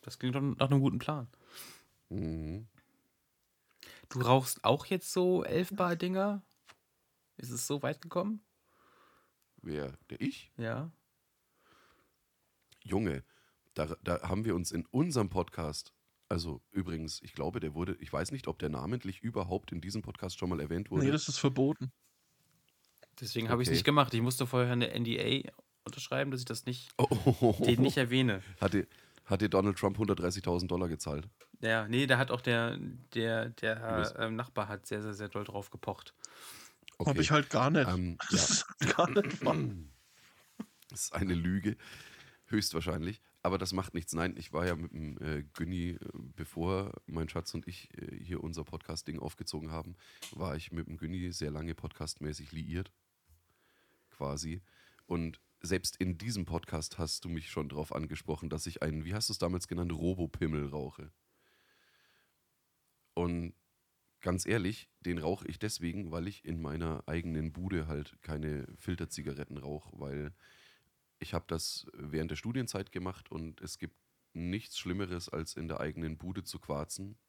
Das klingt doch nach einem guten Plan. Mhm. Du rauchst auch jetzt so Elfbar-Dinger? Ist es so weit gekommen? Wer? Der ich? Ja. Junge, da, da haben wir uns in unserem Podcast, also übrigens, ich glaube, der wurde, ich weiß nicht, ob der namentlich überhaupt in diesem Podcast schon mal erwähnt wurde. Nee, das ist verboten. Deswegen habe ich es Okay. nicht gemacht. Ich musste vorher eine NDA unterschreiben, dass ich das nicht, oh, oh, oh, oh. den nicht erwähne. Hat dir, hat dir Donald Trump 130.000 Dollar gezahlt? Ja, nee, da hat auch der, der, der ähm, Nachbar hat sehr, sehr, sehr doll drauf gepocht. Okay. Hab ich halt gar nicht. Ähm, <laughs> ja. das ist halt gar nicht wahr. <clears throat> Das ist eine Lüge, höchstwahrscheinlich. Aber das macht nichts. Nein, ich war ja mit dem äh, Günni, äh, bevor mein Schatz und ich äh, hier unser Podcast-Ding aufgezogen haben, war ich mit dem Günni sehr lange podcastmäßig liiert. Quasi. Und selbst in diesem Podcast hast du mich schon darauf angesprochen, dass ich einen, wie hast du es damals genannt, Robopimmel rauche. Und ganz ehrlich, den rauche ich deswegen, weil ich in meiner eigenen Bude halt keine Filterzigaretten rauche, weil ich habe das während der Studienzeit gemacht und es gibt nichts Schlimmeres, als in der eigenen Bude zu quarzen.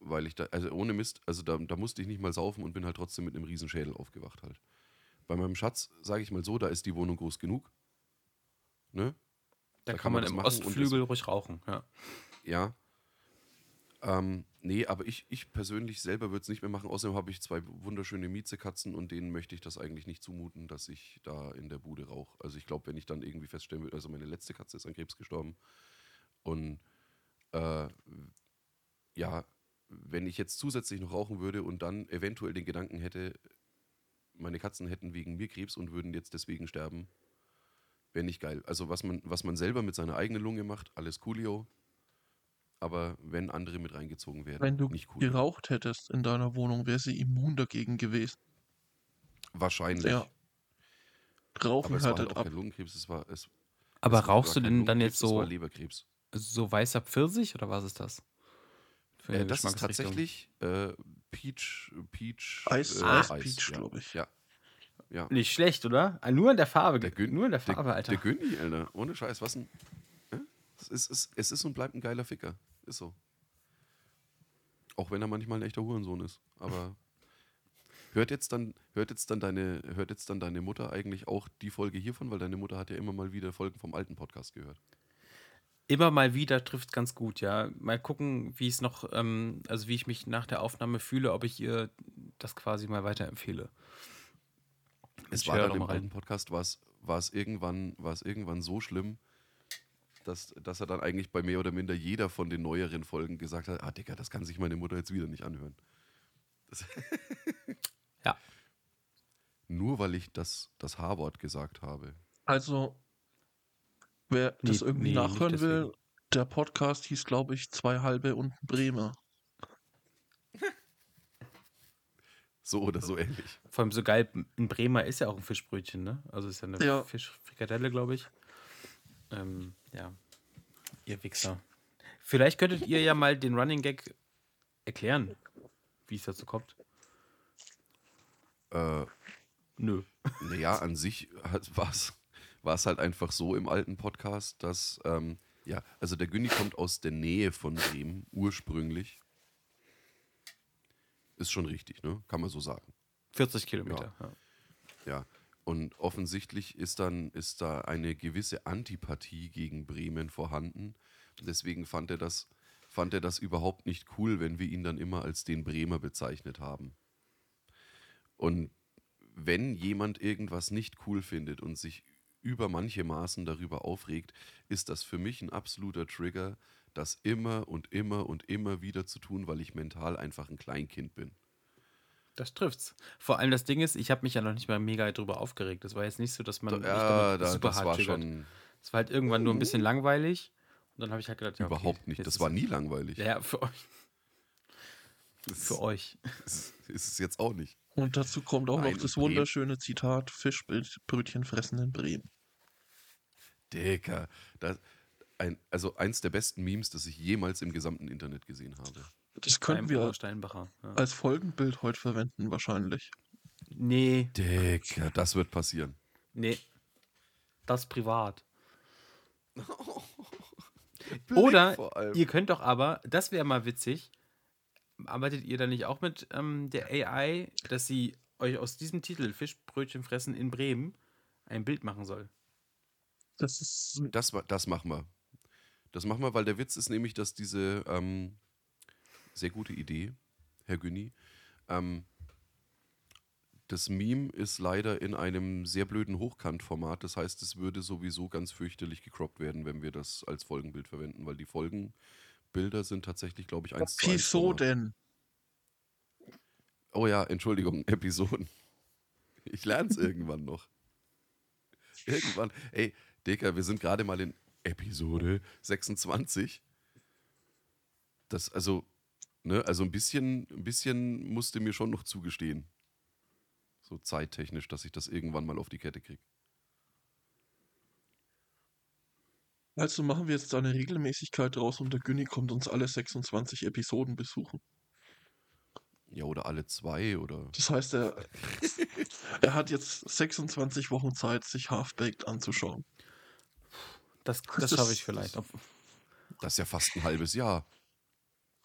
Weil ich da, also ohne Mist, also da, da musste ich nicht mal saufen und bin halt trotzdem mit einem riesen Schädel aufgewacht halt. Bei meinem Schatz, sage ich mal so, da ist die Wohnung groß genug. Ne? Da, Da kann kann man man im Ostflügel ruhig rauchen. Ja. Ja. Ähm, nee, aber ich, ich persönlich selber würde es nicht mehr machen. Außerdem habe ich zwei wunderschöne Miezekatzen und denen möchte ich das eigentlich nicht zumuten, dass ich da in der Bude rauche. Also ich glaube, wenn ich dann irgendwie feststellen würde, also meine letzte Katze ist an Krebs gestorben und äh, ja, wenn ich jetzt zusätzlich noch rauchen würde und dann eventuell den Gedanken hätte, meine Katzen hätten wegen mir Krebs und würden jetzt deswegen sterben, wäre nicht geil. Also was man, was man selber mit seiner eigenen Lunge macht, alles coolio. Aber wenn andere mit reingezogen werden, Wenn du nicht cool. geraucht hättest in deiner Wohnung, wäre sie immun dagegen gewesen. Wahrscheinlich. Ja. Rauchen Aber es war hörtet halt auch ab. Lungenkrebs, es war. Es, Aber es war rauchst du denn dann jetzt so, war Leberkrebs. so weißer Pfirsich oder was ist das? Für Äh, das ist tatsächlich äh, Peach. Peach. Eis- äh, Eis Eis, Peach, ja. glaub ich. Ja. Ja. Nicht schlecht, oder? Ah, Nur in der Farbe. Der Gün, nur in der Farbe, der, Alter. Der Günni, Alter. Ohne Scheiß. Was ein. Es, ist, es ist und bleibt ein geiler Ficker. Ist so. Auch wenn er manchmal ein echter Hurensohn ist. Aber. <laughs> Hört jetzt, dann, hört, jetzt dann deine, hört jetzt dann deine Mutter eigentlich auch die Folge hiervon? Weil deine Mutter hat ja immer mal wieder Folgen vom alten Podcast gehört. Immer mal wieder trifft ganz gut, ja. Mal gucken, wie es noch, ähm, also wie ich mich nach der Aufnahme fühle, ob ich ihr das quasi mal weiterempfehle. Es Ich war dann im alten Podcast, war es, es, irgendwann, war es irgendwann so schlimm, dass, dass er dann eigentlich bei mehr oder minder jeder von den neueren Folgen gesagt hat, ah Digga, das kann sich meine Mutter jetzt wieder nicht anhören. Das <laughs> Ja. Nur weil ich das, das H-Wort gesagt habe. Also, wer Nee, das irgendwie nee, nachhören will, der Podcast hieß, glaube ich, zwei halbe und Bremer. <laughs> So oder so ähnlich. Vor allem so geil, ein Bremer ist ja auch ein Fischbrötchen, ne? Also ist ja eine Ja. Fischfrikadelle, glaube ich. Ähm, ja. Ihr Wichser. Vielleicht könntet ihr ja mal den Running Gag erklären, wie es dazu kommt. Äh, Nö. Naja, an sich war es halt einfach so im alten Podcast, dass, ähm, ja, also der Günni kommt aus der Nähe von Bremen, ursprünglich. Ist schon richtig, ne? Kann man so sagen. 40 Kilometer. Ja. Ja. Und offensichtlich ist dann ist da eine gewisse Antipathie gegen Bremen vorhanden. Deswegen fand er das, fand er das überhaupt nicht cool, wenn wir ihn dann immer als den Bremer bezeichnet haben. Und wenn jemand irgendwas nicht cool findet und sich über manche Maßen darüber aufregt, ist das für mich ein absoluter Trigger, das immer und immer und immer wieder zu tun, weil ich mental einfach ein Kleinkind bin. Das trifft's. Vor allem das Ding ist, ich habe mich ja noch nicht mal mega drüber aufgeregt. Das war jetzt nicht so, dass man ja, da, super das hart war triggert. schon Es war halt irgendwann nur ein bisschen langweilig. Und dann habe ich halt gedacht, ja, okay, überhaupt nicht. Das war nie langweilig. Ja, für euch. Das Für euch. ist, ist es jetzt auch nicht. Und dazu kommt auch Nein, noch das Bremen- wunderschöne Zitat: Fischbrötchen fressen in Bremen. Dicker. Das, ein, also eins der besten Memes, das ich jemals im gesamten Internet gesehen habe. Das könnten wir Steinbacher. Ja. als Folgenbild heute verwenden, wahrscheinlich. Nee, Dicker, das wird passieren. nee. Das privat. <laughs> Oder ihr könnt doch aber, das wäre mal witzig, arbeitet ihr da nicht auch mit ähm, der AI, dass sie euch aus diesem Titel Fischbrötchen fressen in Bremen ein Bild machen soll? Das ist Das, das machen wir. Das machen wir, weil der Witz ist nämlich, dass diese ähm, sehr gute Idee, Herr Günni, ähm, das Meme ist leider in einem sehr blöden Hochkantformat. Das heißt, es würde sowieso ganz fürchterlich gecroppt werden, wenn wir das als Folgenbild verwenden, weil die Folgenbilder sind tatsächlich, glaube ich, eins zu eins? Oh ja, Entschuldigung, <laughs> Episoden. Ich lerne es irgendwann noch. Irgendwann. Ey, Dicker, wir sind gerade mal in Episode 26. Das, also, ne, also ein bisschen, ein bisschen musste mir schon noch zugestehen. So zeittechnisch, dass ich das irgendwann mal auf die Kette kriege. Also machen wir jetzt da eine Regelmäßigkeit draus und der Günni kommt uns alle 26 Episoden besuchen. Ja, oder alle zwei oder. Das heißt, er, <laughs> er hat jetzt 26 Wochen Zeit, sich Half-Baked anzuschauen. Das, Das das schaffe ich vielleicht. Ob- Das ist ja fast ein halbes Jahr.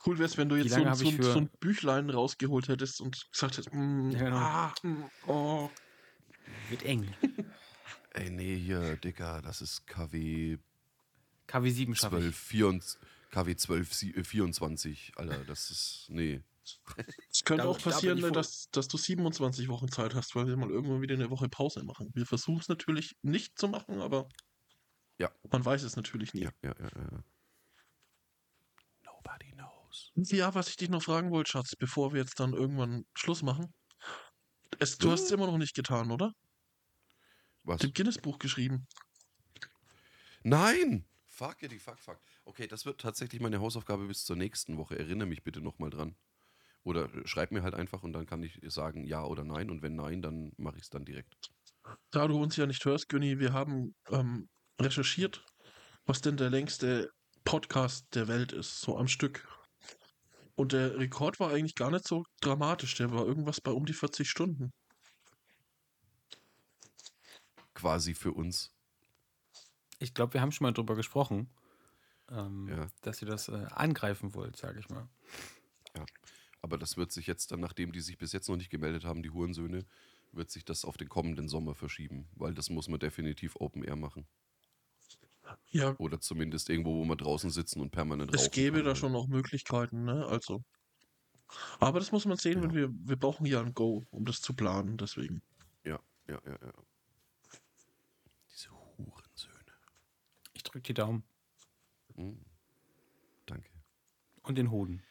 Cool wäre es, wenn du jetzt so, so, für- so ein Büchlein rausgeholt hättest und gesagt hättest, mm, Ja, genau. ah, mm, oh. Wird eng. <laughs> Ey, nee, hier, Dicker, das ist KW KW7 schaffe 12, ich. 24, KW 12, sie- äh, 24, Alter, das ist, nee. Es könnte Da- auch da passieren, ich ne, dass, dass du 27 Wochen Zeit hast, weil wir mal irgendwann wieder eine Woche Pause machen. Wir versuchen es natürlich nicht zu machen, aber Ja. man weiß es natürlich nie. Ja, ja, ja, ja. Ja, was ich dich noch fragen wollte, Schatz, bevor wir jetzt dann irgendwann Schluss machen. Es, du hast es immer noch nicht getan, oder? Was? Dem Guinness-Buch geschrieben. Nein! Fuck, die fuck, fuck. Okay, das wird tatsächlich meine Hausaufgabe bis zur nächsten Woche. Erinnere mich bitte nochmal dran. Oder äh, schreib mir halt einfach und dann kann ich sagen ja oder nein. Und wenn nein, dann mache ich es dann direkt. Da du uns ja nicht hörst, Günni, wir haben ähm, recherchiert, was denn der längste Podcast der Welt ist, so am Stück. Und der Rekord war eigentlich gar nicht so dramatisch. Der war irgendwas bei um die 40 Stunden. Quasi für uns. Ich glaube, wir haben schon mal drüber gesprochen, ähm, Ja. dass ihr das äh, angreifen wollt, sage ich mal. Aber das wird sich jetzt dann, nachdem die sich bis jetzt noch nicht gemeldet haben, die Hurensöhne, wird sich das auf den kommenden Sommer verschieben. Weil das muss man definitiv Open Air machen. Ja, Oder zumindest irgendwo, wo wir draußen sitzen und permanent es gäbe kann. da schon noch Möglichkeiten, ne? Also. Aber das muss man sehen, wenn Ja. wir, wir brauchen ja ein Go, um das zu planen, deswegen. Ja, ja, ja, ja. Diese Hurensöhne. Ich drücke die Daumen. Hm. Danke. Und den Hoden.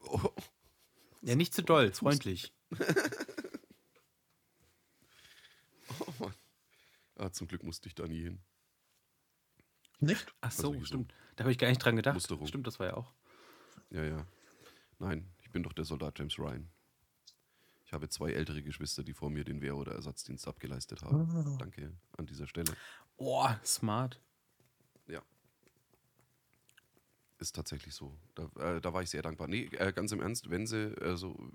Oh, <laughs> Ja, nicht zu doll, freundlich. <laughs> oh Mann. Ah, zum Glück musste ich da nie hin. Nicht? Ach so, stimmt. Da habe ich gar nicht dran gedacht. Musterung. Stimmt, das war ja auch. Ja, ja. Nein, ich bin doch der Soldat James Ryan. Ich habe zwei ältere Geschwister, die vor mir den Wehr- oder Ersatzdienst abgeleistet haben. Ah. Danke an dieser Stelle. Oh, smart. Ja. Ist tatsächlich so. Da, äh, da war ich sehr dankbar. Nee, äh, ganz im Ernst, wenn sie, also,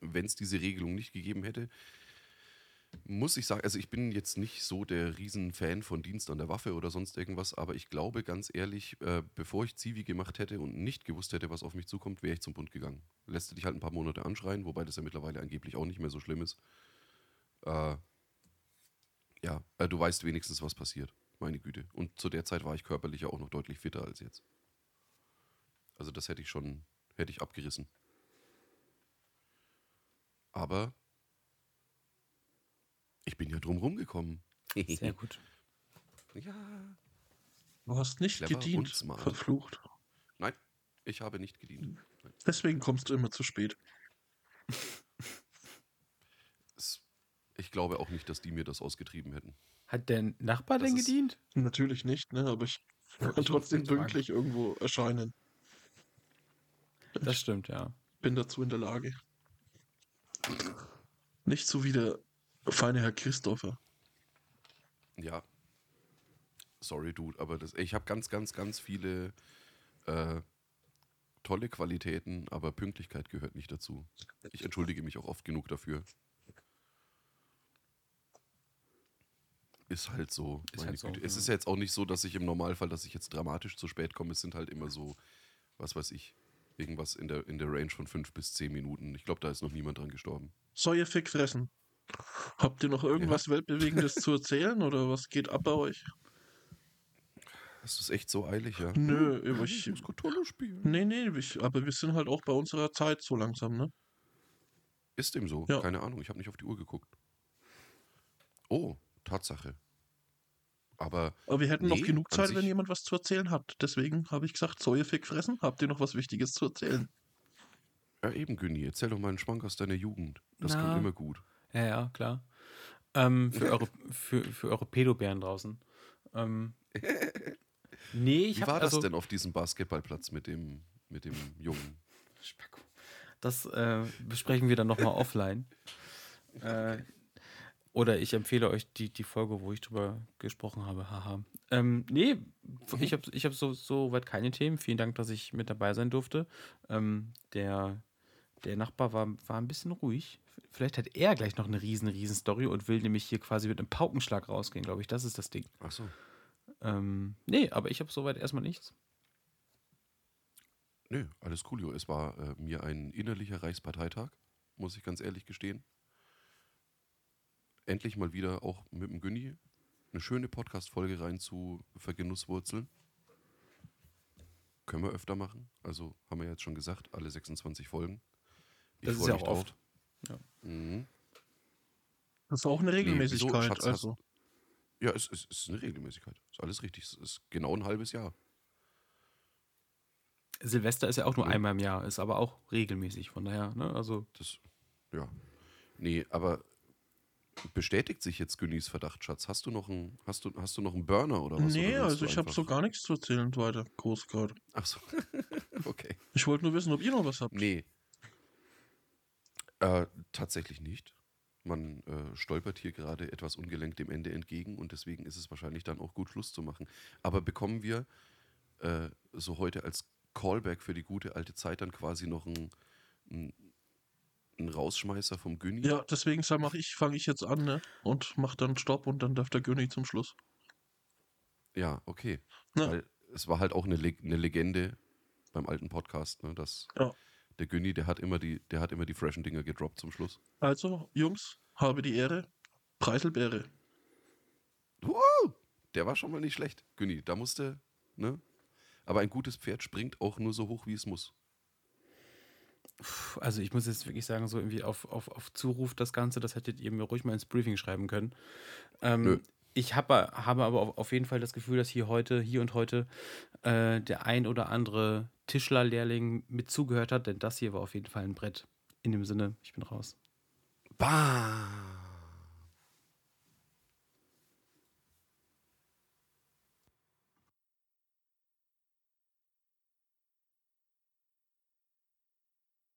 wenn es diese Regelung nicht gegeben hätte, muss ich sagen, also ich bin jetzt nicht so der Riesenfan von Dienst an der Waffe oder sonst irgendwas, aber ich glaube ganz ehrlich, äh, bevor ich Zivi gemacht hätte und nicht gewusst hätte, was auf mich zukommt, wäre ich zum Bund gegangen. Lässt du dich halt ein paar Monate anschreien, wobei das ja mittlerweile angeblich auch nicht mehr so schlimm ist. Äh, ja, äh, du weißt wenigstens, was passiert. Meine Güte. Und zu der Zeit war ich körperlich auch noch deutlich fitter als jetzt. Also das hätte ich schon, hätte ich abgerissen. Aber ich bin ja drum rumgekommen. Sehr <laughs> gut. Ja. Du hast nicht Clever gedient, verflucht. Nein, ich habe nicht gedient. Nein. Deswegen kommst du immer zu spät. Ich glaube auch nicht, dass die mir das ausgetrieben hätten. Hat der Nachbar Das denn gedient? Natürlich nicht, ne? aber ich kann trotzdem pünktlich irgendwo erscheinen. Das stimmt, ja. Bin dazu in der Lage. Nicht so wie der feine Herr Christopher. Ja. Sorry, Dude, aber das, ich habe ganz, ganz, ganz viele äh, tolle Qualitäten, aber Pünktlichkeit gehört nicht dazu. Ich entschuldige mich auch oft genug dafür. Ist halt so. Ist meine halt so, Güte. Es ja. ist ja jetzt auch nicht so, dass ich im Normalfall, dass ich jetzt dramatisch zu spät komme. Es sind halt immer so, was weiß ich, irgendwas in der, in der Range von fünf bis zehn Minuten. Ich glaube, da ist noch niemand dran gestorben. Soll ihr Fick fressen? Habt ihr noch irgendwas Weltbewegendes zu erzählen oder was geht ab bei euch? Das ist echt so eilig, ja. Nö, Ja, ich, muss Cthulhu spielen. nee, nee, ich, aber wir sind halt auch bei unserer Zeit so langsam, ne? Ist dem so? Ja. Keine Ahnung, ich habe nicht auf die Uhr geguckt. Oh, Tatsache. Aber Aber wir hätten noch Nee, genug an Zeit, wenn jemand was zu erzählen hat. Deswegen habe ich gesagt, ihr Fick fressen? Habt ihr noch was Wichtiges zu erzählen? ja, eben, Günni, erzähl doch mal einen Schwank aus deiner Jugend. Das Na. kommt immer gut. Ja, ja, klar. Ähm, für, eure, für, für eure Pedobären draußen. Ähm, <laughs> nee, ich Wie war also, das denn auf diesem Basketballplatz mit dem, mit dem Jungen? <laughs> Spacko. Das äh, besprechen wir dann nochmal offline. <laughs> Äh, oder ich empfehle euch die, die Folge, wo ich drüber gesprochen habe. Haha. Ähm, nee, ich habe ich hab so, so weit keine Themen. Vielen Dank, dass ich mit dabei sein durfte. Ähm, der, der Nachbar war, war ein bisschen ruhig. Vielleicht hat er gleich noch eine riesen, riesen Story und will nämlich hier quasi mit einem Paukenschlag rausgehen, glaube ich. Das ist das Ding. Ach so. Ähm, nee, aber ich habe soweit erstmal nichts. Nö, alles coolio. Es war äh, mir ein innerlicher Reichsparteitag, muss ich ganz ehrlich gestehen. Endlich mal wieder auch mit dem Günni eine schöne Podcast-Folge rein zu Vergenusswurzeln. Können wir öfter machen. Also haben wir jetzt schon gesagt, alle 26 Folgen. Ich Das ist ja mich auch drauf. oft. Ja. Mhm. Das ist auch eine? Regelmäßigkeit. Schatz, hast- also. Ja, es, es, es ist eine Regelmäßigkeit. Ist alles richtig. Es ist genau ein halbes Jahr. Silvester ist ja auch nur Ja. einmal im Jahr, ist aber auch regelmäßig. Von daher, ne? Also, Das, ja. Nee, aber bestätigt sich jetzt Günnis Verdacht, Schatz? Hast du noch einen, hast du, hast du noch einen Burner oder was? Nee, oder also ich habe so gar nichts zu erzählen weiter, groß gerade. Ach so. <laughs> okay. Ich wollte nur wissen, ob ihr noch was habt. Nee. Äh, tatsächlich nicht. Man äh, stolpert hier gerade etwas ungelenkt dem Ende entgegen und deswegen ist es wahrscheinlich dann auch gut, Schluss zu machen. Aber bekommen wir äh, so heute als Callback für die gute alte Zeit dann quasi noch einen, einen, Rausschmeißer vom Günni? Ja, deswegen mach ich, fange ich jetzt an, ne? Und mach dann Stopp und dann darf der Günni zum Schluss. Ja, okay. Ja. Weil es war halt auch eine, Le eine Legende beim alten Podcast, ne, dass Ja. Der Günni, der hat immer die, der hat immer die freshen Dinger gedroppt zum Schluss. Also, Jungs, habe die Ehre. Preiselbeere. Wow, der war schon mal nicht schlecht. Günni, da musste, ne? Aber ein gutes Pferd springt auch nur so hoch, wie es muss. also ich muss jetzt wirklich sagen, so irgendwie auf, auf, auf Zuruf das Ganze, das hättet ihr mir ruhig mal ins Briefing schreiben können. Ähm, Nö. Ich habe, habe aber auf- jeden Fall das Gefühl, dass hier heute, hier und heute äh, der ein oder andere Tischlerlehrling mit zugehört hat, denn das hier war auf jeden Fall ein Brett. In dem Sinne, ich bin raus. Bah!